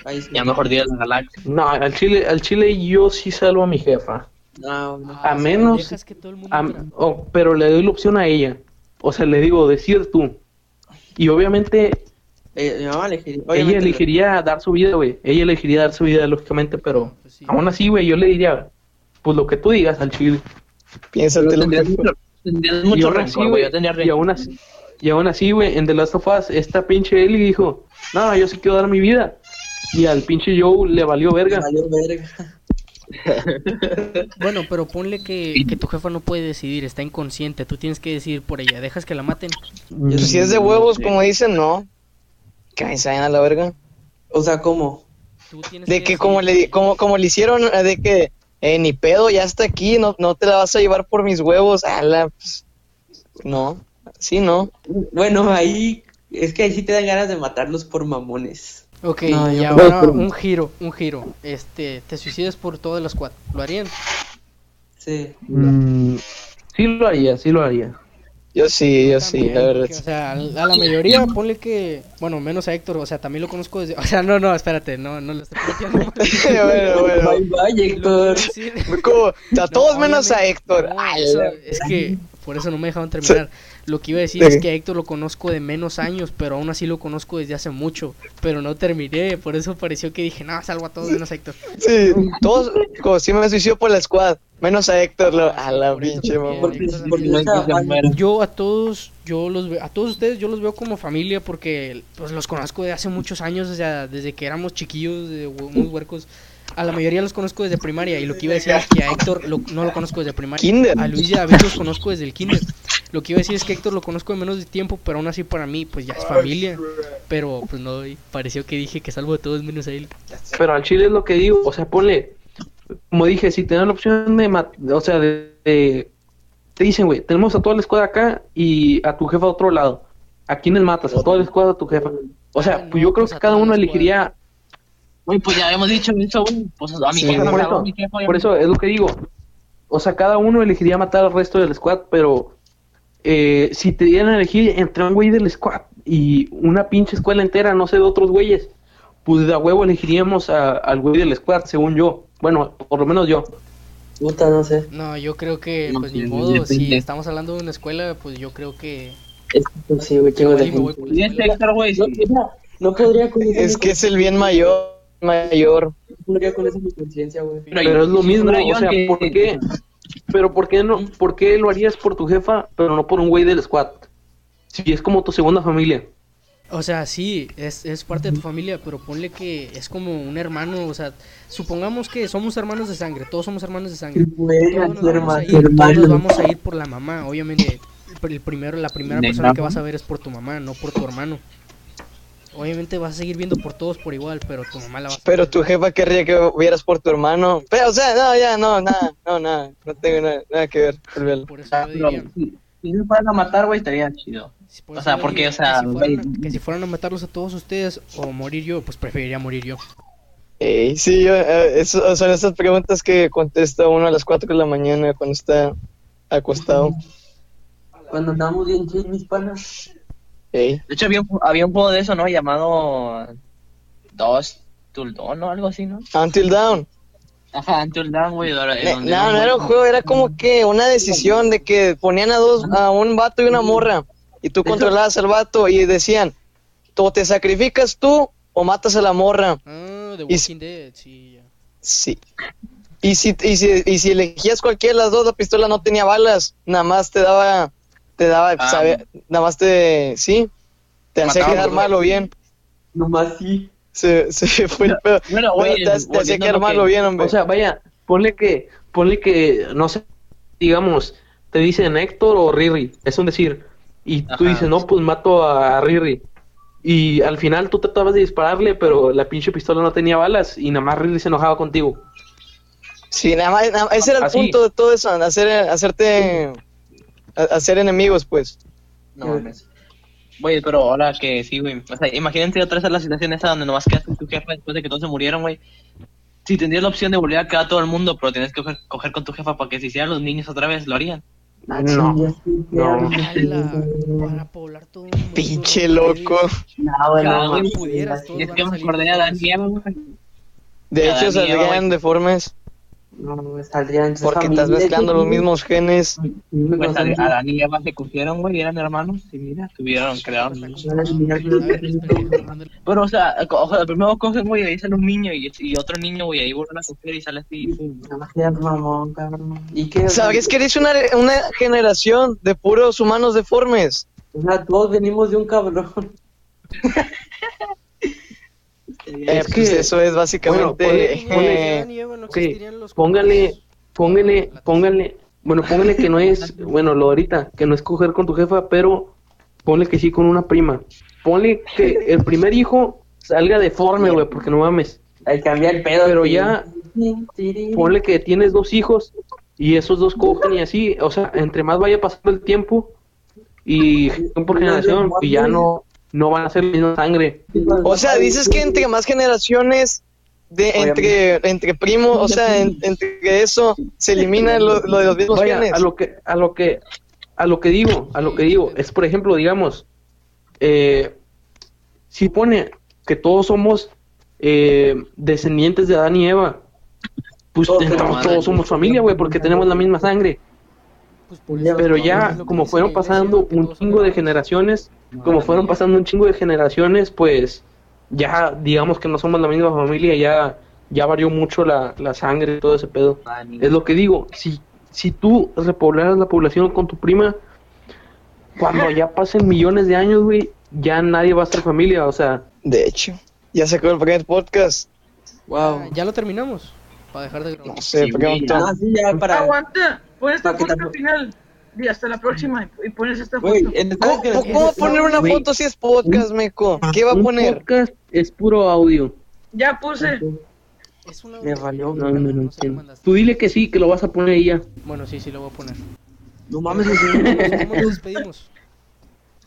Speaker 3: Ahí sí.
Speaker 2: Ya mejor día la galaxia.
Speaker 5: No, al Chile, al Chile yo sí salvo a mi jefa.
Speaker 3: No, no.
Speaker 5: A
Speaker 6: o sea,
Speaker 5: menos-
Speaker 6: Dejas que todo el mundo
Speaker 5: A-
Speaker 6: muera.
Speaker 5: oh, pero le doy la opción a ella. O sea, le digo, decir tú. Y obviamente
Speaker 3: Eh, mi mamá elegiría.
Speaker 5: ella elegiría dar su vida, güey. Ella elegiría dar su vida, lógicamente, pero
Speaker 6: Pues sí.
Speaker 5: aún así, güey, yo le diría, pues lo que tú digas al chile.
Speaker 2: Mucho, tendrías
Speaker 5: y
Speaker 2: mucho
Speaker 5: aún así,
Speaker 2: rencor, güey. Yo tendría
Speaker 5: y aún así, y aún así, güey, en The Last of Us, esta pinche Ellie dijo, no, yo sí quiero dar mi vida. Y al pinche Joe le valió verga.
Speaker 3: Valió verga. [LAUGHS]
Speaker 6: Bueno, pero ponle que, que tu jefa no puede decidir, está inconsciente. Tú tienes que decidir por ella. ¿Dejas que la maten?
Speaker 4: Pues si es de huevos, como dicen, no. Que me a la verga.
Speaker 3: O sea, ¿cómo?
Speaker 6: Tú
Speaker 4: De que como le, como, como le hicieron, eh, de que eh, ni pedo, ya está aquí, no, no te la vas a llevar por mis huevos. Ala, pues, no, sí, no.
Speaker 3: Bueno, ahí. Es que ahí sí te dan ganas de matarlos por mamones.
Speaker 6: Ok,
Speaker 3: No,
Speaker 6: y ahora un giro, un giro. Este, te suicidas por toda la squad. ¿Lo harían?
Speaker 3: Sí.
Speaker 5: Mm, sí lo haría, sí lo haría.
Speaker 4: Yo sí, yo sí, la verdad.
Speaker 6: o sea, a la mayoría, ponle que, bueno, menos a Héctor, o sea, también lo conozco desde, o sea, no, no, espérate, no, no lo estoy planteando. [LAUGHS]
Speaker 4: bueno, bueno.
Speaker 3: Bye bye, Héctor. [LAUGHS]
Speaker 4: Como, a
Speaker 6: No,
Speaker 4: todos menos a Héctor.
Speaker 6: no,
Speaker 4: Ala.
Speaker 6: eso- es que por eso no me dejaron terminar. Lo que iba a decir es que a Héctor lo conozco de menos años, pero aún así lo conozco desde hace mucho. Pero no terminé, por eso pareció que dije, no, salvo a todos menos a Héctor.
Speaker 4: Sí, todos, como si me suicidó por la squad, menos a Héctor. lo- a la pinche
Speaker 6: Yo a todos, yo los veo, a todos ustedes yo los veo como familia porque pues los conozco de hace muchos años, o sea, desde que éramos chiquillos, de unos huercos. A la mayoría los conozco desde primaria y lo que iba a decir es que a Héctor lo- no lo conozco desde primaria.
Speaker 4: Kinder.
Speaker 6: A Luis y a David los conozco desde el kinder. Lo que iba a decir es que Héctor lo conozco de menos de tiempo, pero aún así para mí pues ya es familia. Pero pues no, pareció que dije que salvo de todos menos a él.
Speaker 5: Pero al chile es lo que digo, o sea, ponle, como dije, si te dan la opción de, mat- o sea, de, de- te dicen, güey, tenemos a toda la escuadra acá y a tu jefa a otro lado. ¿A quiénes matas? A toda la escuadra, a tu jefa. O sea,
Speaker 6: no,
Speaker 5: pues yo creo
Speaker 6: pues
Speaker 5: que cada uno elegiría,
Speaker 2: Güey, pues ya habíamos dicho eso, güey. Pues a mi
Speaker 4: Sí,
Speaker 2: jefa,
Speaker 5: por
Speaker 2: a mi jefa,
Speaker 5: por eso es lo que digo. O sea, cada uno elegiría matar al resto del squad, pero eh, si te dieran a elegir entre un güey del squad y una pinche escuela entera, no sé, de otros güeyes, pues de a huevo elegiríamos a- al güey del squad, según yo. Bueno, por lo menos yo.
Speaker 10: Puta, no sé.
Speaker 6: No, yo creo que,
Speaker 2: No,
Speaker 6: pues
Speaker 2: sí,
Speaker 6: ni modo, si estamos hablando de una escuela, pues yo creo que...
Speaker 10: Es que sí, güey, de
Speaker 6: voy por la
Speaker 10: No,
Speaker 2: sí.
Speaker 10: mira, no podría con
Speaker 4: Es que es el bien mayor, mayor.
Speaker 10: No podría con esa mi conciencia, güey.
Speaker 5: Pero es lo mismo, o sea, ¿por qué? Pero ¿por qué no? ¿Por qué lo harías por tu jefa, pero no por un güey del squad? Si es como tu segunda familia.
Speaker 6: O sea, sí, es, es parte de tu familia, pero ponle que es como un hermano, o sea, supongamos que somos hermanos de sangre, todos somos hermanos de sangre.
Speaker 10: Güey,
Speaker 6: Todos nos vamos a
Speaker 10: hermano,
Speaker 6: ir,
Speaker 10: tu
Speaker 6: todos
Speaker 10: hermano.
Speaker 6: vamos a ir por la mamá, obviamente. El el primero, la primera
Speaker 2: ¿De
Speaker 6: persona que vas a ver es por tu mamá, no por tu hermano. Obviamente vas a seguir viendo por todos por igual, pero tu mamá la vas a
Speaker 4: Pero tu jefa querría que vieras por tu hermano. Pero, o sea, no, ya, no, nada, no, nada. No tengo nada, nada que ver.
Speaker 6: Por eso
Speaker 2: Ah,
Speaker 6: yo
Speaker 2: pero
Speaker 6: diría.
Speaker 2: si, si me fueran a matar, güey, estaría chido.
Speaker 6: si
Speaker 2: o sea, porque,
Speaker 6: diría
Speaker 2: o sea,
Speaker 6: que si, fueran,
Speaker 2: güey-
Speaker 6: que si fueran a matarlos a todos ustedes o morir yo, pues preferiría morir yo.
Speaker 4: Ey, sí, yo, eh, eso- son estas preguntas que contesta uno a las 4 de la mañana cuando está acostado.
Speaker 10: Cuando andamos bien chill, mis panas.
Speaker 2: De hecho, había un, había un juego de eso, ¿no? Llamado Dos Tuldón o algo así, ¿no?
Speaker 4: Until Down.
Speaker 2: Ajá, Until Dawn, güey.
Speaker 4: Ne-
Speaker 2: donde
Speaker 4: No, no era un juego, era como que una decisión de que ponían a dos, a un vato y una morra, y tú controlabas al vato y decían, o te sacrificas tú o matas a la morra.
Speaker 6: Ah, The
Speaker 4: Y s-
Speaker 6: Walking Dead, sí.
Speaker 4: Sí. Y si, y si, y si elegías cualquiera de las dos, la pistola no tenía balas, nada más te daba, te daba,
Speaker 2: Ah.
Speaker 4: sabe- nada más te, sí, te hacía quedar mal o bien.
Speaker 10: Nomás sí.
Speaker 4: Se, se [LAUGHS] fue el pedo.
Speaker 2: Bueno, güey,
Speaker 4: te, te hacía quedar mal
Speaker 2: que-
Speaker 4: o bien, hombre.
Speaker 5: O sea, vaya, ponle que, ponle que, no sé, digamos, te dicen Héctor o Riri, es un decir, y tú
Speaker 2: Ajá.
Speaker 5: dices, no, pues mato a Riri. Y al final tú tratabas de dispararle, pero la pinche pistola no tenía balas y nada más Riri se enojaba contigo.
Speaker 4: Sí, nada más, nada- ese era el
Speaker 5: Así.
Speaker 4: punto de todo eso, hacer, hacerte, a- hacer enemigos, pues.
Speaker 2: No mames. Güey, pero ahora que sí, güey. O sea, imagínate otra vez la situación esa donde nomás quedas con tu jefa después de que todos se murieron, güey. Si tendrías la opción de volver a quedar todo el mundo, pero tienes que coger, coger con tu jefa para que se hicieran los niños otra vez, ¿lo harían?
Speaker 5: No,
Speaker 10: no.
Speaker 5: no. [LAUGHS]
Speaker 6: Ala, para poblar todo un mundo,
Speaker 4: Pinche loco.
Speaker 10: No, bueno,
Speaker 2: güey,
Speaker 6: no pudieras,
Speaker 2: Y es que
Speaker 6: a
Speaker 2: me acordé a
Speaker 6: todos.
Speaker 2: Daniela, güey.
Speaker 4: De hecho,
Speaker 2: güey.
Speaker 4: deformes
Speaker 10: no, saldrían
Speaker 4: porque estás mezclando los mismos genes.
Speaker 2: Pues a, a Dani y Eva se cogieron, güey, y eran hermanos. Y mira, tuvieron, crearon. Pero, o sea, co- o sea, primero cogen, güey, y ahí sale un niño y, y otro niño, güey, y ahí vuelven a coger y sale así.
Speaker 10: ¿Y qué?
Speaker 4: ¿Sabes que eres una, una generación de puros humanos deformes?
Speaker 10: O sea, todos venimos de un cabrón. [LAUGHS]
Speaker 4: Eh, pues eso es
Speaker 5: bueno,
Speaker 4: básicamente...
Speaker 5: ponle- ponle-
Speaker 4: eh,
Speaker 6: los
Speaker 5: Póngale, póngale, póngale, bueno, póngale que no [LAUGHS] es, bueno, lo ahorita, que no es coger con tu jefa, pero ponle que sí con una prima. Ponle que el primer hijo salga deforme, güey, porque no mames.
Speaker 10: Que cambiar el pedo.
Speaker 5: Pero ya-. Ponle que tienes dos hijos y esos dos cogen y así, o sea, entre más vaya pasando el tiempo y generación por generación y ya no, no van a ser la misma sangre.
Speaker 4: O sea, dices que entre más generaciones de entre entre primos, o sea, en- entre eso se elimina lo, lo de los mismos
Speaker 5: Vaya,
Speaker 4: genes.
Speaker 5: a lo que, a lo que, a lo que digo, a lo que digo, es por ejemplo, digamos, eh, si pone que todos somos eh, descendientes de Adán y Eva, pues
Speaker 10: Todos
Speaker 5: todos somos familia, güey, porque tenemos la misma sangre.
Speaker 6: Pues por
Speaker 10: Ya,
Speaker 6: eso
Speaker 5: Pero ya, como fueron pasando un chingo de generaciones, como fueron pasando un chingo de generaciones, pues ya digamos que no somos la misma familia, ya, ya varió mucho la, la sangre y todo ese pedo. Es lo que digo, si, si tú repoblaras la población con tu prima, cuando ya pasen millones de años, güey, ya nadie va a ser familia, o sea,
Speaker 4: De hecho, ya se acabó el primer podcast.
Speaker 10: Wow.
Speaker 6: Ah, ya lo terminamos. Para dejar de grabar.
Speaker 4: No sé,
Speaker 2: Sí,
Speaker 4: pregunto.
Speaker 10: Ah, sí, ya para.
Speaker 7: Aguanta, pon esta foto al final. Y hasta la próxima. Y pones esta foto.
Speaker 10: El
Speaker 4: ¿Cómo,
Speaker 10: que-
Speaker 4: cómo poner una
Speaker 5: Güey.
Speaker 4: foto si es podcast, meco? ¿Qué va a
Speaker 5: un
Speaker 4: poner?
Speaker 5: podcast es puro audio.
Speaker 7: Ya puse.
Speaker 6: Es una
Speaker 10: Me valió.
Speaker 5: No, no, no,
Speaker 6: mandaste.
Speaker 5: Tú dile que sí, que lo vas a poner y ya.
Speaker 6: Bueno, sí, sí, lo voy a poner.
Speaker 10: No mames,
Speaker 6: ¿Cómo nos despedimos? [LAUGHS]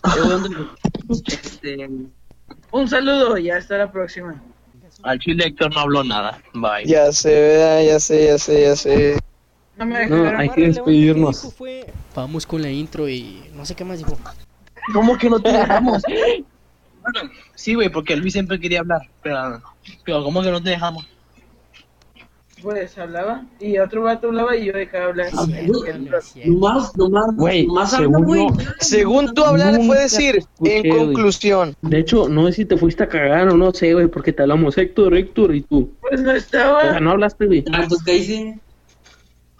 Speaker 2: Eh, ¿dónde- Este,
Speaker 7: Un saludo y hasta la próxima.
Speaker 2: Al chile Héctor no habló nada. Bye.
Speaker 4: Ya sé, ¿verdad? ya sé, ya sé, ya sé.
Speaker 7: No me
Speaker 5: No, hay que despedirnos.
Speaker 6: fue, Vamos con la intro y no sé qué más dijo.
Speaker 2: ¿Cómo que no te dejamos? [LAUGHS] bueno, sí, güey, porque Luis siempre quería hablar. Pero, pero ¿cómo que no te dejamos?
Speaker 7: Pues hablaba. Y otro vato hablaba y yo dejaba hablar.
Speaker 3: Nomás, nomás,
Speaker 5: Güey, según
Speaker 3: güey.
Speaker 4: Según tú hablar, fue decir,
Speaker 5: escuché,
Speaker 4: en conclusión.
Speaker 5: De hecho, no sé si te fuiste a cagar o no sé, güey, porque te hablamos Héctor, Héctor y tú.
Speaker 7: Pues no
Speaker 5: O sea,
Speaker 7: estaba.
Speaker 5: no hablaste, güey.
Speaker 3: Ah, pues, ¿qué hice?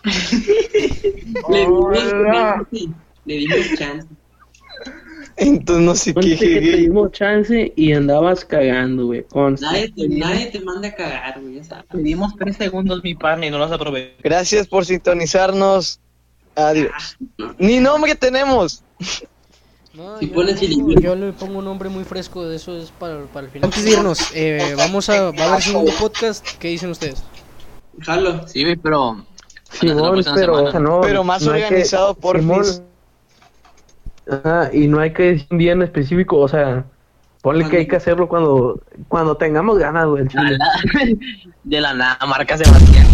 Speaker 3: [LAUGHS] Le dimos chance.
Speaker 4: Entonces no sé
Speaker 5: Conste que te
Speaker 4: qué.
Speaker 5: dimos chance y andabas cagando, güey.
Speaker 3: Nadie te, nadie te manda a cagar, güey.
Speaker 2: Te dimos tres segundos, mi pan, y no los aproveché.
Speaker 4: Gracias por sintonizarnos. Adiós. Ni nombre tenemos.
Speaker 6: No,
Speaker 3: Si
Speaker 6: yo,
Speaker 3: pones
Speaker 6: le pongo, yo le pongo un nombre muy fresco, de eso es para, para el final. Antes de irnos, eh, vamos a, va a haber segundo podcast, ¿qué dicen ustedes?
Speaker 3: Jalo.
Speaker 2: Sí, güey, pero. Próxima
Speaker 5: pero,
Speaker 2: semana.
Speaker 5: o sea, no,
Speaker 4: Pero más
Speaker 5: no hay que-
Speaker 4: organizado, por
Speaker 5: Simón,
Speaker 4: fin.
Speaker 5: Ajá, y no hay que decir un día en específico, o sea, ponle que hay que hacerlo cuando cuando tengamos ganas, güey, el chile. [LAUGHS]
Speaker 2: De la nada, marca Sebastián.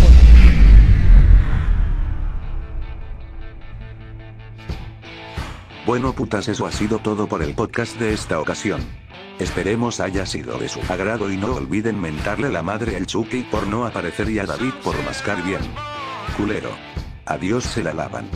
Speaker 1: Bueno putas eso ha sido todo por el podcast de esta ocasión. Esperemos haya sido de su agrado y no olviden mentarle la madre al Chucky por no aparecer y a David por mascar bien. Culero. Adiós se la lavan.